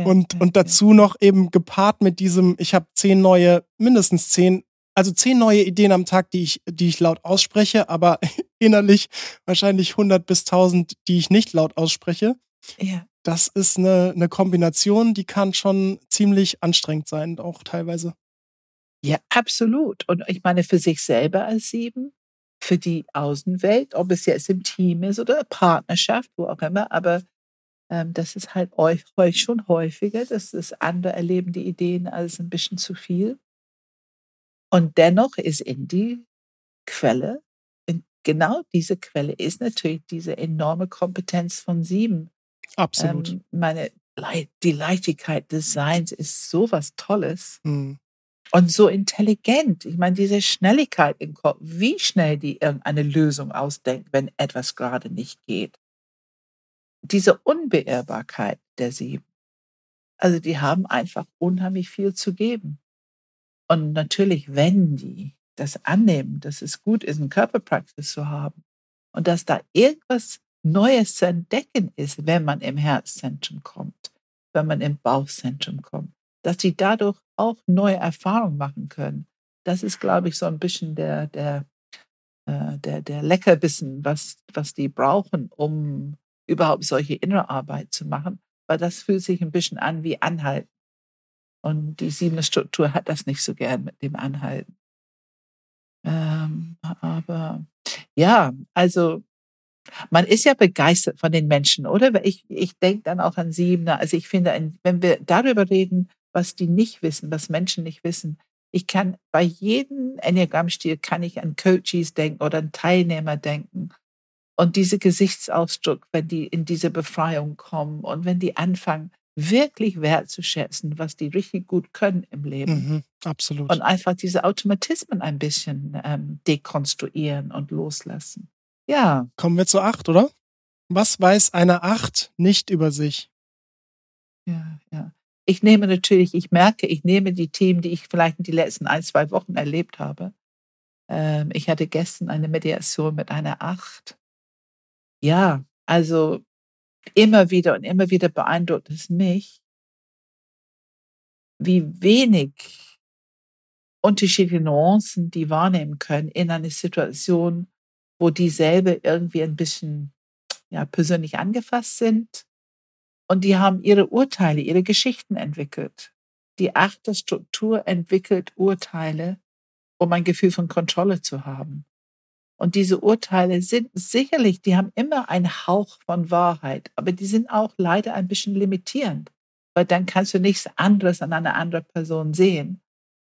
Und, und dazu noch eben gepaart mit diesem, ich habe zehn neue, mindestens zehn, also zehn neue Ideen am Tag, die ich, die ich laut ausspreche, aber innerlich wahrscheinlich 100 bis 1000, die ich nicht laut ausspreche. Ja. Das ist eine, eine Kombination, die kann schon ziemlich anstrengend sein, auch teilweise. Ja, absolut. Und ich meine, für sich selber als sieben, für die Außenwelt, ob es jetzt im Team ist oder Partnerschaft, wo auch immer, aber ähm, das ist halt euch, euch schon häufiger, dass das andere erleben die Ideen als ein bisschen zu viel. Und dennoch ist in die Quelle, in genau diese Quelle ist natürlich diese enorme Kompetenz von sieben. Absolut. Ähm, meine, die Leichtigkeit des Seins ist so was Tolles. Hm. Und so intelligent. Ich meine, diese Schnelligkeit im Kopf, wie schnell die irgendeine Lösung ausdenkt, wenn etwas gerade nicht geht. Diese Unbeirrbarkeit der Sieben. Also die haben einfach unheimlich viel zu geben. Und natürlich, wenn die das annehmen, dass es gut ist, eine Körperpraxis zu haben und dass da irgendwas Neues zu entdecken ist, wenn man im Herzzentrum kommt, wenn man im Bauchzentrum kommt, dass sie dadurch auch neue Erfahrungen machen können. Das ist, glaube ich, so ein bisschen der, der, äh, der, der Leckerbissen, was, was die brauchen, um überhaupt solche innere Arbeit zu machen. Weil das fühlt sich ein bisschen an wie Anhalten. Und die siebene Struktur hat das nicht so gern mit dem Anhalten. Ähm, aber ja, also man ist ja begeistert von den Menschen, oder? Ich, ich denke dann auch an Siebener. Also ich finde, wenn wir darüber reden, was die nicht wissen, was Menschen nicht wissen, ich kann bei jedem Enneagrammstil kann ich an Coaches denken oder an Teilnehmer denken. Und diese Gesichtsausdruck, wenn die in diese Befreiung kommen und wenn die anfangen, wirklich wertzuschätzen, was die richtig gut können im Leben Mhm. Absolut. und einfach diese Automatismen ein bisschen ähm, dekonstruieren und loslassen. Ja, Kommen wir zur acht, oder? Was weiß eine acht nicht über sich? ja, ja. Ich nehme natürlich, ich merke, ich nehme die Themen, die ich vielleicht in die letzten ein, zwei Wochen erlebt habe. Ähm, ich hatte gestern eine Mediation mit einer Acht. Ja, also immer wieder und immer wieder beeindruckt es mich, wie wenig unterschiedliche Nuancen die wahrnehmen können in einer Situation, wo dieselbe irgendwie ein bisschen ja, persönlich angefasst sind. Und die haben ihre Urteile, ihre Geschichten entwickelt. Die achte Struktur entwickelt Urteile, um ein Gefühl von Kontrolle zu haben. Und diese Urteile sind sicherlich, die haben immer einen Hauch von Wahrheit, aber die sind auch leider ein bisschen limitierend, weil dann kannst du nichts anderes an einer anderen Person sehen.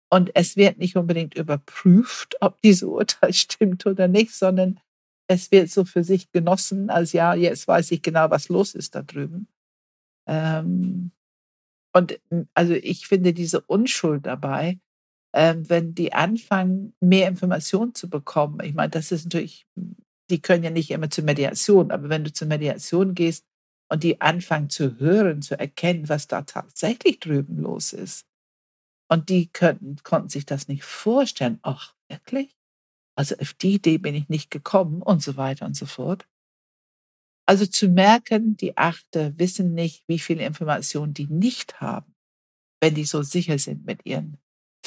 Und es wird nicht unbedingt überprüft, ob diese Urteil stimmt oder nicht, sondern es wird so für sich genossen, als ja, jetzt weiß ich genau, was los ist da drüben. Ähm, und also ich finde diese Unschuld dabei, wenn die anfangen, mehr Informationen zu bekommen. Ich meine, das ist natürlich, die können ja nicht immer zur Mediation, aber wenn du zur Mediation gehst und die anfangen zu hören, zu erkennen, was da tatsächlich drüben los ist, und die könnten, konnten sich das nicht vorstellen. Ach, wirklich? Also auf die Idee bin ich nicht gekommen und so weiter und so fort. Also zu merken, die Achte wissen nicht, wie viele Informationen die nicht haben, wenn die so sicher sind mit ihrem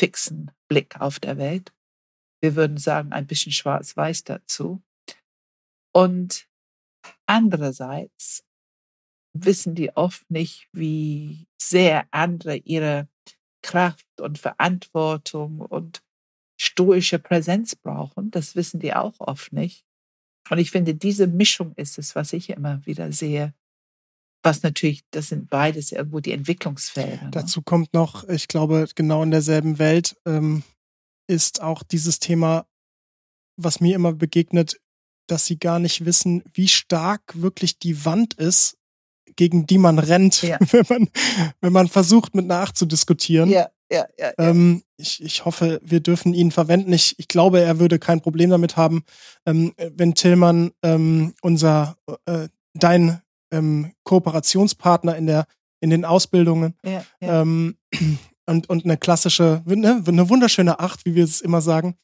fixen Blick auf der Welt. Wir würden sagen, ein bisschen schwarz-weiß dazu. Und andererseits wissen die oft nicht, wie sehr andere ihre Kraft und Verantwortung und stoische Präsenz brauchen. Das wissen die auch oft nicht. Und ich finde, diese Mischung ist es, was ich immer wieder sehe. Was natürlich, das sind beides irgendwo die Entwicklungsfelder. Ne? Dazu kommt noch, ich glaube, genau in derselben Welt ähm, ist auch dieses Thema, was mir immer begegnet, dass sie gar nicht wissen, wie stark wirklich die Wand ist, gegen die man rennt, ja. wenn, man, wenn man versucht, mit einer Acht zu diskutieren. Ja, ja, ja. Ähm, ich, ich hoffe, wir dürfen ihn verwenden. Ich, ich glaube, er würde kein Problem damit haben, ähm, wenn Tillmann ähm, unser, äh, dein ähm, Kooperationspartner in der in den Ausbildungen ja, ja. Ähm, und, und eine klassische, ne, eine wunderschöne Acht, wie wir es immer sagen.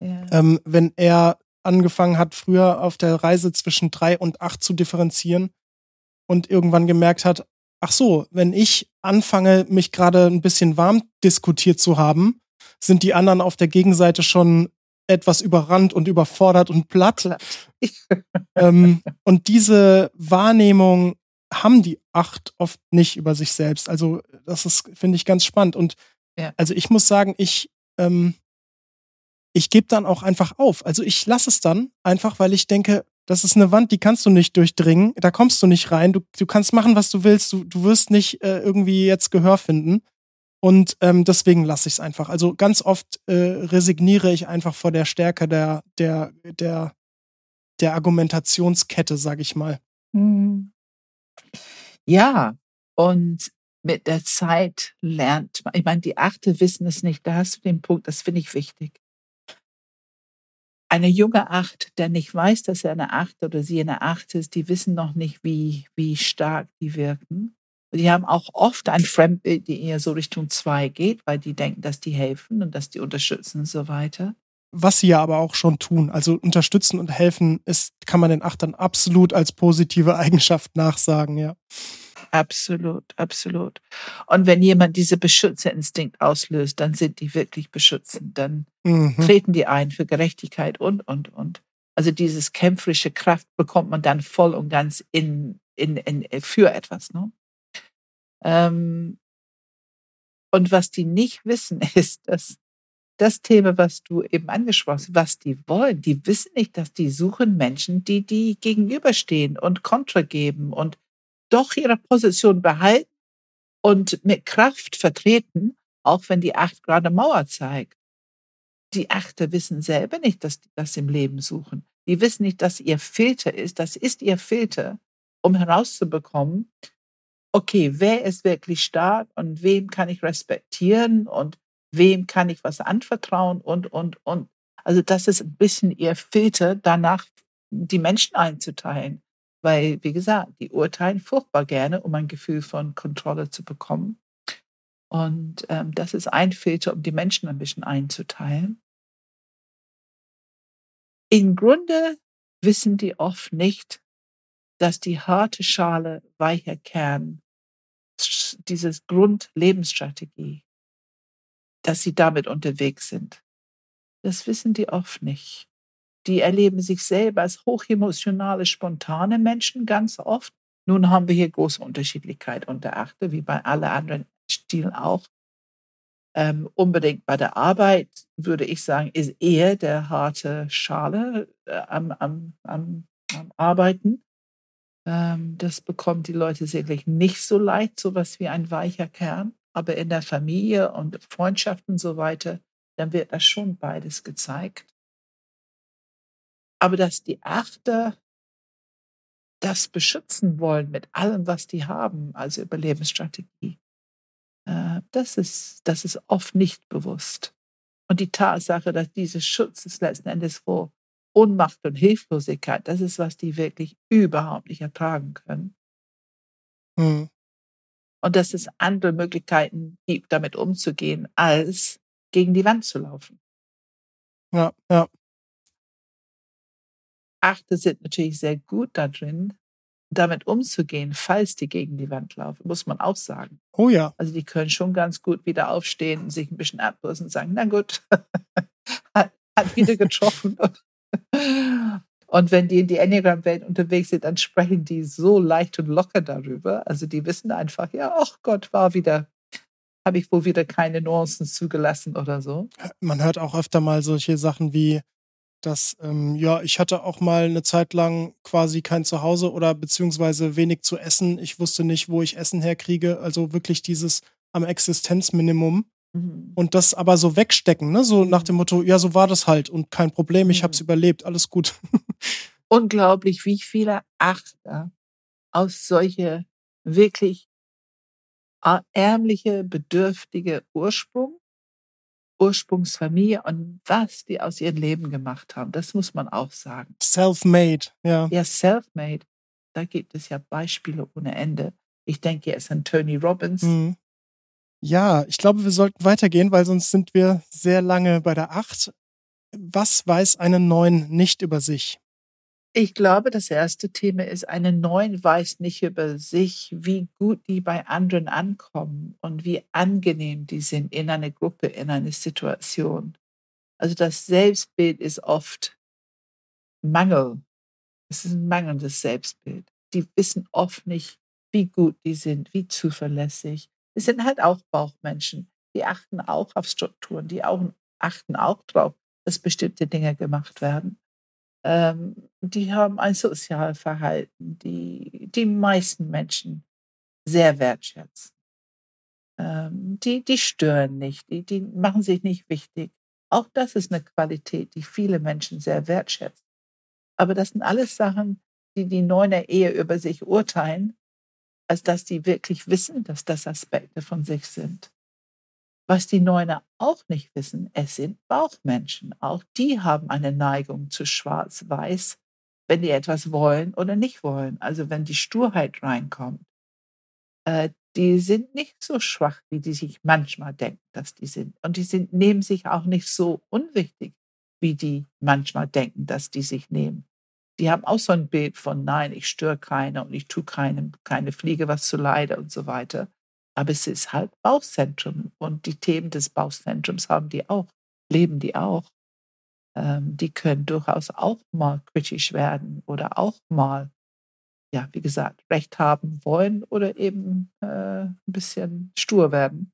Ja. Ähm, wenn er angefangen hat, früher auf der Reise zwischen drei und acht zu differenzieren und irgendwann gemerkt hat, ach so, wenn ich anfange, mich gerade ein bisschen warm diskutiert zu haben, sind die anderen auf der Gegenseite schon etwas überrannt und überfordert und platt. ähm, und diese Wahrnehmung haben die acht oft nicht über sich selbst. Also das ist, finde ich, ganz spannend. Und ja. also ich muss sagen, ich, ähm, ich gebe dann auch einfach auf. Also ich lasse es dann einfach, weil ich denke, das ist eine Wand, die kannst du nicht durchdringen, da kommst du nicht rein, du, du kannst machen, was du willst, du, du wirst nicht äh, irgendwie jetzt Gehör finden. Und ähm, deswegen lasse ich es einfach. Also ganz oft äh, resigniere ich einfach vor der Stärke der, der, der, der Argumentationskette, sag ich mal. Hm. Ja, und mit der Zeit lernt man, ich meine, die Achte wissen es nicht, da hast du den Punkt, das finde ich wichtig eine junge Acht, der nicht weiß, dass er eine Acht oder sie eine Acht ist, die wissen noch nicht, wie, wie stark die wirken. Die haben auch oft ein Fremdbild, die eher so Richtung zwei geht, weil die denken, dass die helfen und dass die unterstützen und so weiter. Was sie ja aber auch schon tun. Also unterstützen und helfen ist, kann man den Achtern absolut als positive Eigenschaft nachsagen, ja. Absolut, absolut. Und wenn jemand diese Beschützerinstinkt auslöst, dann sind die wirklich beschützend. Dann mhm. treten die ein für Gerechtigkeit und, und, und. Also dieses kämpferische Kraft bekommt man dann voll und ganz in, in, in, für etwas. Ne? Ähm, und was die nicht wissen, ist, dass das Thema, was du eben angesprochen hast, was die wollen, die wissen nicht, dass die suchen Menschen, die die gegenüberstehen und Kontra geben und doch ihre Position behalten und mit Kraft vertreten, auch wenn die Acht gerade Mauer zeigt. Die Achte wissen selber nicht, dass die das im Leben suchen. Die wissen nicht, dass ihr Filter ist. Das ist ihr Filter, um herauszubekommen, okay, wer ist wirklich stark und wem kann ich respektieren und wem kann ich was anvertrauen und, und, und. Also das ist ein bisschen ihr Filter, danach die Menschen einzuteilen. Weil, wie gesagt, die urteilen furchtbar gerne, um ein Gefühl von Kontrolle zu bekommen. Und ähm, das ist ein Filter, um die Menschen ein bisschen einzuteilen. Im Grunde wissen die oft nicht, dass die harte Schale, weicher Kern, dieses Grundlebensstrategie, dass sie damit unterwegs sind. Das wissen die oft nicht die erleben sich selber als hochemotionale, spontane Menschen ganz oft. Nun haben wir hier große Unterschiedlichkeit unter Achte, wie bei allen anderen Stilen auch. Ähm, unbedingt bei der Arbeit würde ich sagen, ist eher der harte Schale äh, am, am, am, am, Arbeiten. Ähm, das bekommt die Leute sicherlich nicht so leicht, sowas wie ein weicher Kern. Aber in der Familie und Freundschaft und so weiter, dann wird das schon beides gezeigt aber dass die Achter das beschützen wollen mit allem, was die haben, also Überlebensstrategie, äh, das, ist, das ist oft nicht bewusst. Und die Tatsache, dass dieser Schutz ist letzten Endes vor Ohnmacht und Hilflosigkeit, das ist, was die wirklich überhaupt nicht ertragen können. Hm. Und dass es andere Möglichkeiten gibt, damit umzugehen, als gegen die Wand zu laufen. Ja, ja. Achte sind natürlich sehr gut da drin, damit umzugehen, falls die gegen die Wand laufen, muss man auch sagen. Oh ja. Also die können schon ganz gut wieder aufstehen und sich ein bisschen abbrüsten und sagen, na gut, hat, hat wieder getroffen. und wenn die in die Enneagram-Welt unterwegs sind, dann sprechen die so leicht und locker darüber. Also die wissen einfach, ja, ach Gott, war wieder, habe ich wohl wieder keine Nuancen zugelassen oder so. Man hört auch öfter mal solche Sachen wie, dass, ähm, ja, ich hatte auch mal eine Zeit lang quasi kein Zuhause oder beziehungsweise wenig zu essen. Ich wusste nicht, wo ich Essen herkriege. Also wirklich dieses am Existenzminimum. Mhm. Und das aber so wegstecken, ne? So nach dem Motto, ja, so war das halt und kein Problem, ich hab's Mhm. überlebt, alles gut. Unglaublich, wie viele Achter aus solche wirklich ä- ärmliche, bedürftige Ursprung, Ursprungsfamilie und was die aus ihrem Leben gemacht haben. Das muss man auch sagen. Self-made, ja. Ja, self-made. Da gibt es ja Beispiele ohne Ende. Ich denke jetzt an Tony Robbins. Mhm. Ja, ich glaube, wir sollten weitergehen, weil sonst sind wir sehr lange bei der Acht. Was weiß eine Neun nicht über sich? Ich glaube, das erste Thema ist, eine Neun weiß nicht über sich, wie gut die bei anderen ankommen und wie angenehm die sind in einer Gruppe, in einer Situation. Also das Selbstbild ist oft Mangel. Es ist ein mangelndes Selbstbild. Die wissen oft nicht, wie gut die sind, wie zuverlässig. Es sind halt auch Bauchmenschen. Die achten auch auf Strukturen, die auch, achten auch darauf, dass bestimmte Dinge gemacht werden. Ähm, die haben ein Sozialverhalten, die die meisten Menschen sehr wertschätzen. Ähm, die, die stören nicht, die, die machen sich nicht wichtig. Auch das ist eine Qualität, die viele Menschen sehr wertschätzen. Aber das sind alles Sachen, die die Neuner eher über sich urteilen, als dass die wirklich wissen, dass das Aspekte von sich sind. Was die Neuner auch nicht wissen, es sind Bauchmenschen. Auch die haben eine Neigung zu schwarz-weiß, wenn die etwas wollen oder nicht wollen. Also wenn die Sturheit reinkommt. Äh, die sind nicht so schwach, wie die sich manchmal denken, dass die sind. Und die sind, nehmen sich auch nicht so unwichtig, wie die manchmal denken, dass die sich nehmen. Die haben auch so ein Bild von, nein, ich störe keine und ich tue keinem, keine Fliege was zu leide und so weiter. Aber es ist halt Bauchzentrum und die Themen des Bauchzentrums haben die auch, leben die auch. Ähm, die können durchaus auch mal kritisch werden oder auch mal, ja, wie gesagt, Recht haben wollen oder eben äh, ein bisschen stur werden,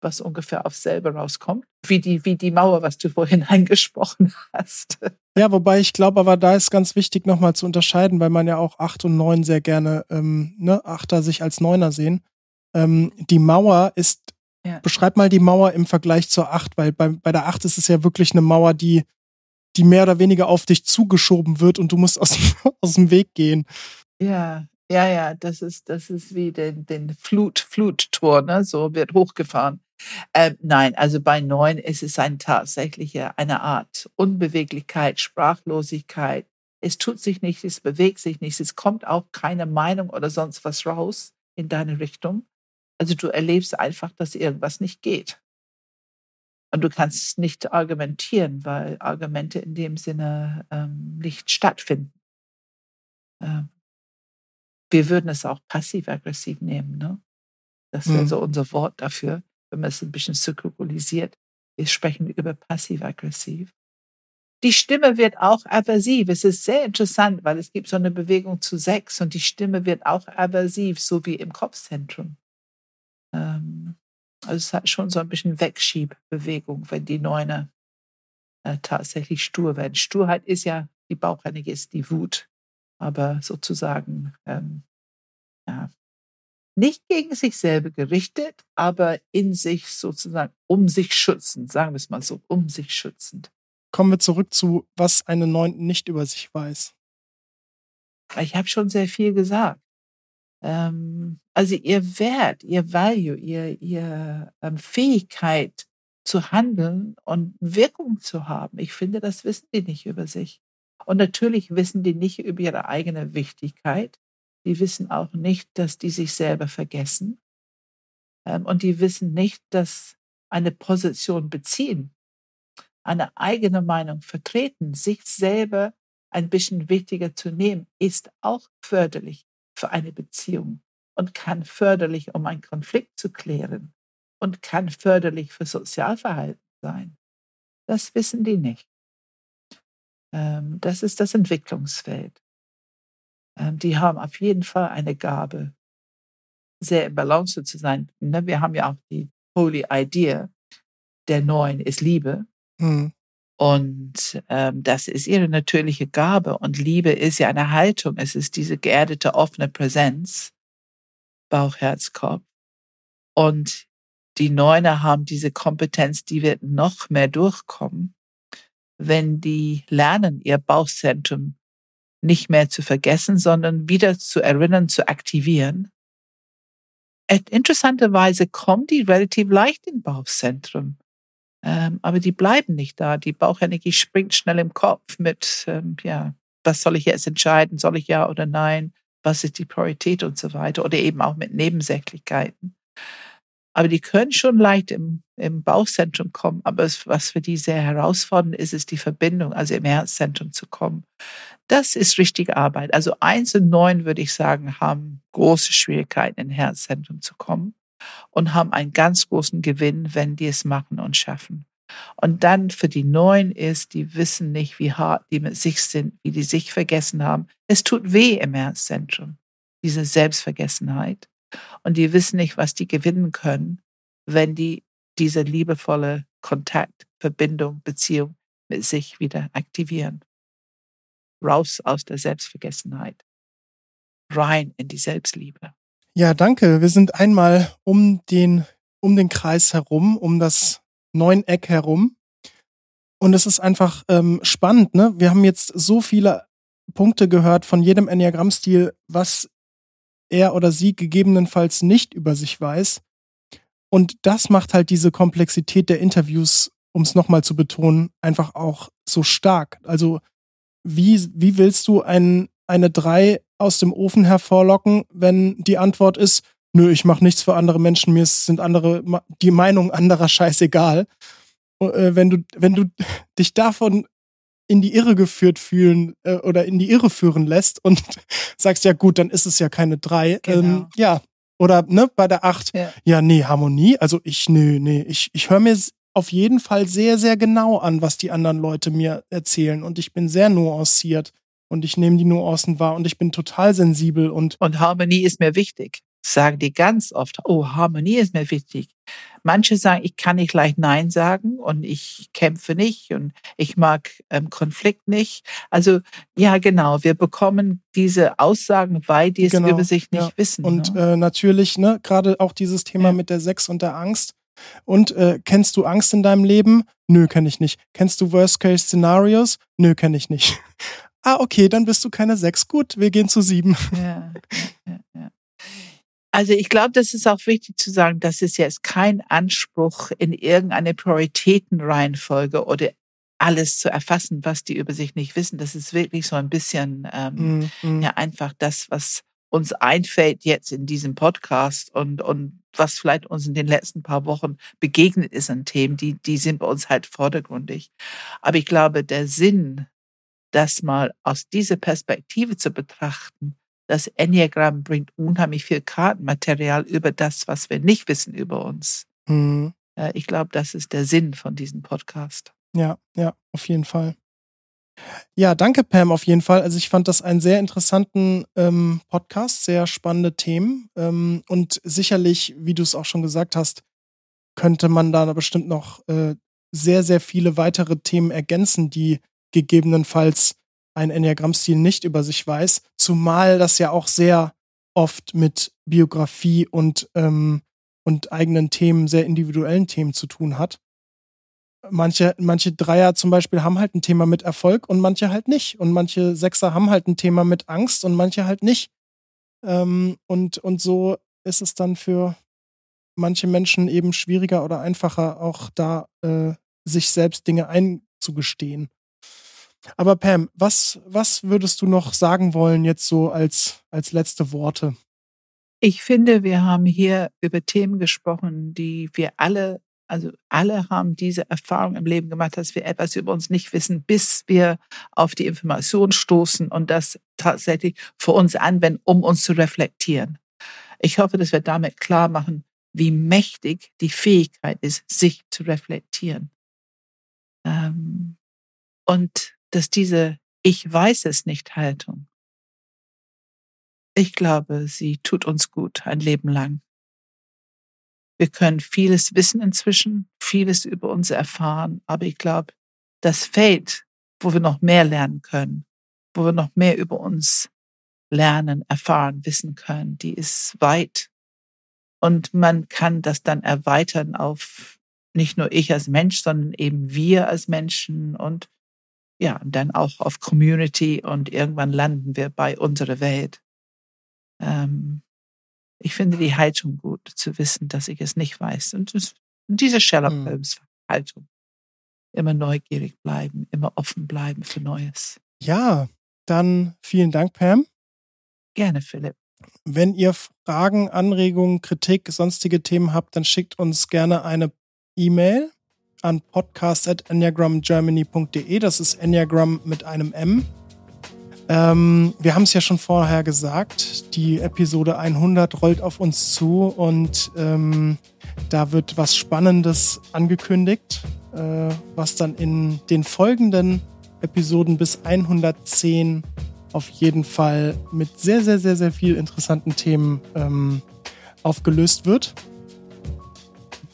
was ungefähr auf selber rauskommt, wie die, wie die Mauer, was du vorhin angesprochen hast. Ja, wobei ich glaube, aber da ist ganz wichtig nochmal zu unterscheiden, weil man ja auch acht und neun sehr gerne, ähm, ne, Achter sich als Neuner sehen. Ähm, die Mauer ist, Ja. beschreib mal die Mauer im Vergleich zur acht, weil bei, bei der acht ist es ja wirklich eine Mauer, die, die mehr oder weniger auf dich zugeschoben wird und du musst aus, dem- aus dem Weg gehen. Ja, ja, ja, das ist, das ist wie den, den Flut, Fluttor, ne? so wird hochgefahren. Ähm, nein, also bei neun ist es ein tatsächliche, eine Art Unbeweglichkeit, Sprachlosigkeit. Es tut sich nichts, es bewegt sich nichts, es kommt auch keine Meinung oder sonst was raus in deine Richtung. Also du erlebst einfach, dass irgendwas nicht geht. Und du kannst nicht argumentieren, weil Argumente in dem Sinne ähm, nicht stattfinden. Ähm, wir würden es auch passiv-aggressiv nehmen. Ne? Das wäre Mhm. so unser Wort dafür, wenn man es ein bisschen zirkulisiert. Wir sprechen über passiv-aggressiv. Die Stimme wird auch aversiv. Es ist sehr interessant, weil es gibt so eine Bewegung zu sechs und die Stimme wird auch aversiv, so wie im Kopfzentrum. Ähm, also es hat schon so ein bisschen Wegschiebbewegung, wenn die Neune äh, tatsächlich stur werden. Sturheit ist ja, die Bauchhändige ist die Wut, aber sozusagen ähm, ja, nicht gegen sich selber gerichtet, aber in sich sozusagen um sich schützend, sagen wir es mal so, um sich schützend. Kommen wir zurück zu, was eine Neun nicht über sich weiß. Ich habe schon sehr viel gesagt. Ähm, also ihr Wert, ihr Value, ihr, ihr ähm, Fähigkeit zu handeln und Wirkung zu haben, ich finde, das wissen die nicht über sich. Und natürlich wissen die nicht über ihre eigene Wichtigkeit. Die wissen auch nicht, dass die sich selber vergessen. Ähm, und die wissen nicht, dass eine Position beziehen, eine eigene Meinung vertreten, sich selber ein bisschen wichtiger zu nehmen, ist auch förderlich für eine Beziehung und kann förderlich, um einen Konflikt zu klären und kann förderlich für Sozialverhalten sein. Das wissen die nicht. Ähm, das ist das Entwicklungsfeld. Ähm, die haben auf jeden Fall eine Gabe, sehr im Balance zu sein. Ne? Wir haben ja auch die Holy Idea, der Neuen ist Liebe. Hm. Und ähm, das ist ihre natürliche Gabe. Und Liebe ist ja eine Haltung. Es ist diese geerdete, offene Präsenz. Bauch, Herz, Kopf. Und die Neuner haben diese Kompetenz, die wird noch mehr durchkommen, wenn die lernen, ihr Bauchzentrum nicht mehr zu vergessen, sondern wieder zu erinnern, zu aktivieren. Interessanterweise kommen die relativ leicht in Bauchzentrum. Ähm, aber die bleiben nicht da. Die Bauchenergie springt schnell im Kopf mit, ähm, ja, was soll ich jetzt entscheiden? Soll ich ja oder nein? Was ist die Priorität und so weiter? Oder eben auch mit Nebensächlichkeiten. Aber die können schon leicht im, im Bauchzentrum kommen. Aber was für die sehr herausfordernd ist, ist die Verbindung, also im Herzzentrum zu kommen. Das ist richtige Arbeit. Also eins und neun, würde ich sagen, haben große Schwierigkeiten, in Herzzentrum zu kommen und haben einen ganz großen Gewinn, wenn die es machen und schaffen. Und dann für die Neuen ist, die wissen nicht, wie hart die mit sich sind, wie die sich vergessen haben. Es tut weh im Herzzentrum, diese Selbstvergessenheit. Und die wissen nicht, was die gewinnen können, wenn die diese liebevolle Kontakt, Verbindung, Beziehung mit sich wieder aktivieren. Raus aus der Selbstvergessenheit. Rein in die Selbstliebe. Ja, danke. Wir sind einmal um den, um den Kreis herum, um das Neuneck herum. Und es ist einfach ähm, spannend, ne? Wir haben jetzt so viele Punkte gehört von jedem Enneagrammstil, was er oder sie gegebenenfalls nicht über sich weiß. Und das macht halt diese Komplexität der Interviews, um es nochmal zu betonen, einfach auch so stark. Also wie, wie willst du ein, eine drei aus dem Ofen hervorlocken, wenn die Antwort ist, nö, ich mache nichts für andere Menschen, mir sind andere, die Meinung anderer scheißegal. Äh, wenn du, wenn du dich davon in die Irre geführt fühlen äh, oder in die Irre führen lässt und sagst, ja gut, dann ist es ja keine drei. Genau. Ähm, ja. Oder ne, bei der acht, ja. ja, nee, Harmonie. Also ich, nö, nee, ich, ich höre mir auf jeden Fall sehr, sehr genau an, was die anderen Leute mir erzählen. Und ich bin sehr nuanciert und ich nehme die Nuancen wahr und ich bin total sensibel und. Und Harmonie ist mir wichtig sagen die ganz oft, oh, Harmonie ist mir wichtig. Manche sagen, ich kann nicht leicht Nein sagen und ich kämpfe nicht und ich mag ähm, Konflikt nicht. Also ja, genau, wir bekommen diese Aussagen, weil die es genau, über sich nicht ja. wissen. Und ne? äh, natürlich, ne, gerade auch dieses Thema ja. mit der Sex und der Angst. Und äh, kennst du Angst in deinem Leben? Nö, kenne ich nicht. Kennst du Worst-Case-Szenarios? Nö, kenne ich nicht. ah, okay, dann bist du keine sechs. Gut, wir gehen zu sieben. Ja, ja, ja. Also ich glaube, das ist auch wichtig zu sagen, das ist jetzt kein Anspruch in irgendeine Prioritätenreihenfolge oder alles zu erfassen, was die über sich nicht wissen. Das ist wirklich so ein bisschen ähm, mm, ja einfach das, was uns einfällt jetzt in diesem Podcast und, und was vielleicht uns in den letzten paar Wochen begegnet ist an Themen, die, die sind bei uns halt vordergründig. Aber ich glaube, der Sinn, das mal aus dieser Perspektive zu betrachten, das Enneagramm bringt unheimlich viel Kartenmaterial über das, was wir nicht wissen über uns. Mhm. Ich glaube, das ist der Sinn von diesem Podcast. Ja, ja, auf jeden Fall. Ja, danke Pam auf jeden Fall. Also ich fand das einen sehr interessanten ähm, Podcast, sehr spannende Themen ähm, und sicherlich, wie du es auch schon gesagt hast, könnte man da bestimmt noch äh, sehr, sehr viele weitere Themen ergänzen, die gegebenenfalls ein Enneagrammstil nicht über sich weiß, zumal das ja auch sehr oft mit Biografie und, ähm, und eigenen Themen, sehr individuellen Themen zu tun hat. Manche, manche Dreier zum Beispiel haben halt ein Thema mit Erfolg und manche halt nicht. Und manche Sechser haben halt ein Thema mit Angst und manche halt nicht. Ähm, und, und so ist es dann für manche Menschen eben schwieriger oder einfacher, auch da äh, sich selbst Dinge einzugestehen. Aber Pam, was, was würdest du noch sagen wollen jetzt so als, als letzte Worte? Ich finde, wir haben hier über Themen gesprochen, die wir alle, also alle haben diese Erfahrung im Leben gemacht, dass wir etwas über uns nicht wissen, bis wir auf die Information stoßen und das tatsächlich für uns anwenden, um uns zu reflektieren. Ich hoffe, dass wir damit klar machen, wie mächtig die Fähigkeit ist, sich zu reflektieren. Ähm, und dass diese Ich weiß es nicht Haltung, ich glaube, sie tut uns gut ein Leben lang. Wir können vieles wissen inzwischen, vieles über uns erfahren, aber ich glaube, das Feld, wo wir noch mehr lernen können, wo wir noch mehr über uns lernen, erfahren, wissen können, die ist weit. Und man kann das dann erweitern auf nicht nur ich als Mensch, sondern eben wir als Menschen und ja, dann auch auf Community und irgendwann landen wir bei unserer Welt. Ähm, ich finde die Haltung gut, zu wissen, dass ich es nicht weiß. Und, diese Sherlock hm. Holmes Haltung. Immer neugierig bleiben, immer offen bleiben für Neues. Ja, dann vielen Dank, Pam. Gerne, Philipp. Wenn ihr Fragen, Anregungen, Kritik, sonstige Themen habt, dann schickt uns gerne eine E-Mail an podcast.enneagramgermany.de. Das ist Enneagram mit einem M. Ähm, wir haben es ja schon vorher gesagt, die Episode 100 rollt auf uns zu und ähm, da wird was Spannendes angekündigt, äh, was dann in den folgenden Episoden bis 110 auf jeden Fall mit sehr, sehr, sehr, sehr viel interessanten Themen ähm, aufgelöst wird.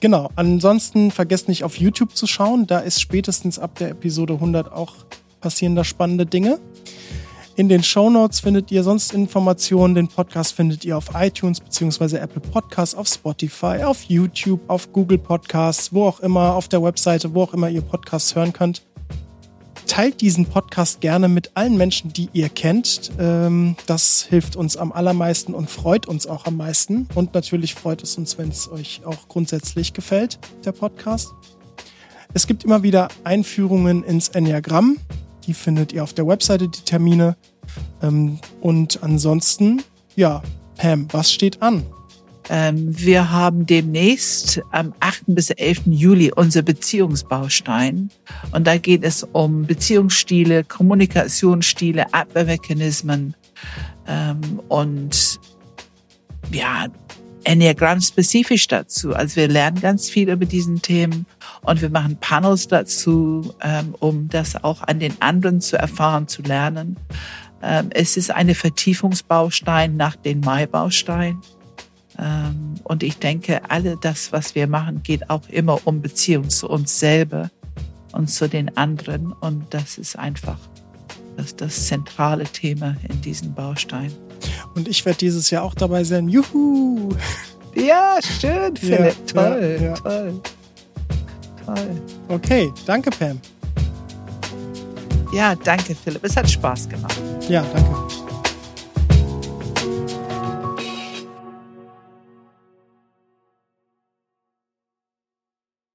Genau, ansonsten vergesst nicht auf YouTube zu schauen, da ist spätestens ab der Episode 100 auch passieren da spannende Dinge. In den Show Notes findet ihr sonst Informationen. Den Podcast findet ihr auf iTunes bzw. Apple Podcasts, auf Spotify, auf YouTube, auf Google Podcasts, wo auch immer, auf der Webseite, wo auch immer ihr Podcasts hören könnt. Teilt diesen Podcast gerne mit allen Menschen, die ihr kennt. Ähm, das hilft uns am allermeisten und freut uns auch am meisten. Und natürlich freut es uns, wenn es euch auch grundsätzlich gefällt, der Podcast. Es gibt immer wieder Einführungen ins Enneagramm. Die findet ihr auf der Webseite, die Termine. Ähm, und ansonsten, ja, Pam, was steht an? Ähm, wir haben demnächst am 8. bis 11. Juli unser Beziehungsbaustein. Und da geht es um Beziehungsstile, Kommunikationsstile, Abwehrmechanismen ähm, und ja, Enneagramm spezifisch dazu. Also wir lernen ganz viel über diesen Themen und wir machen Panels dazu, ähm, um das auch an den anderen zu erfahren, zu lernen. Ähm, es ist eine Vertiefungsbaustein nach den Mai-Baustein. Ähm, und ich denke, alle das, was wir machen, geht auch immer um Beziehung zu uns selber und zu den anderen. Und das ist einfach das, das zentrale Thema in diesem Baustein. Und ich werde dieses Jahr auch dabei sein. Juhu! Ja, schön, Philipp. Ja, toll, ja, ja. toll. Toll. Okay, danke, Pam. Ja, danke, Philipp. Es hat Spaß gemacht. Ja, danke.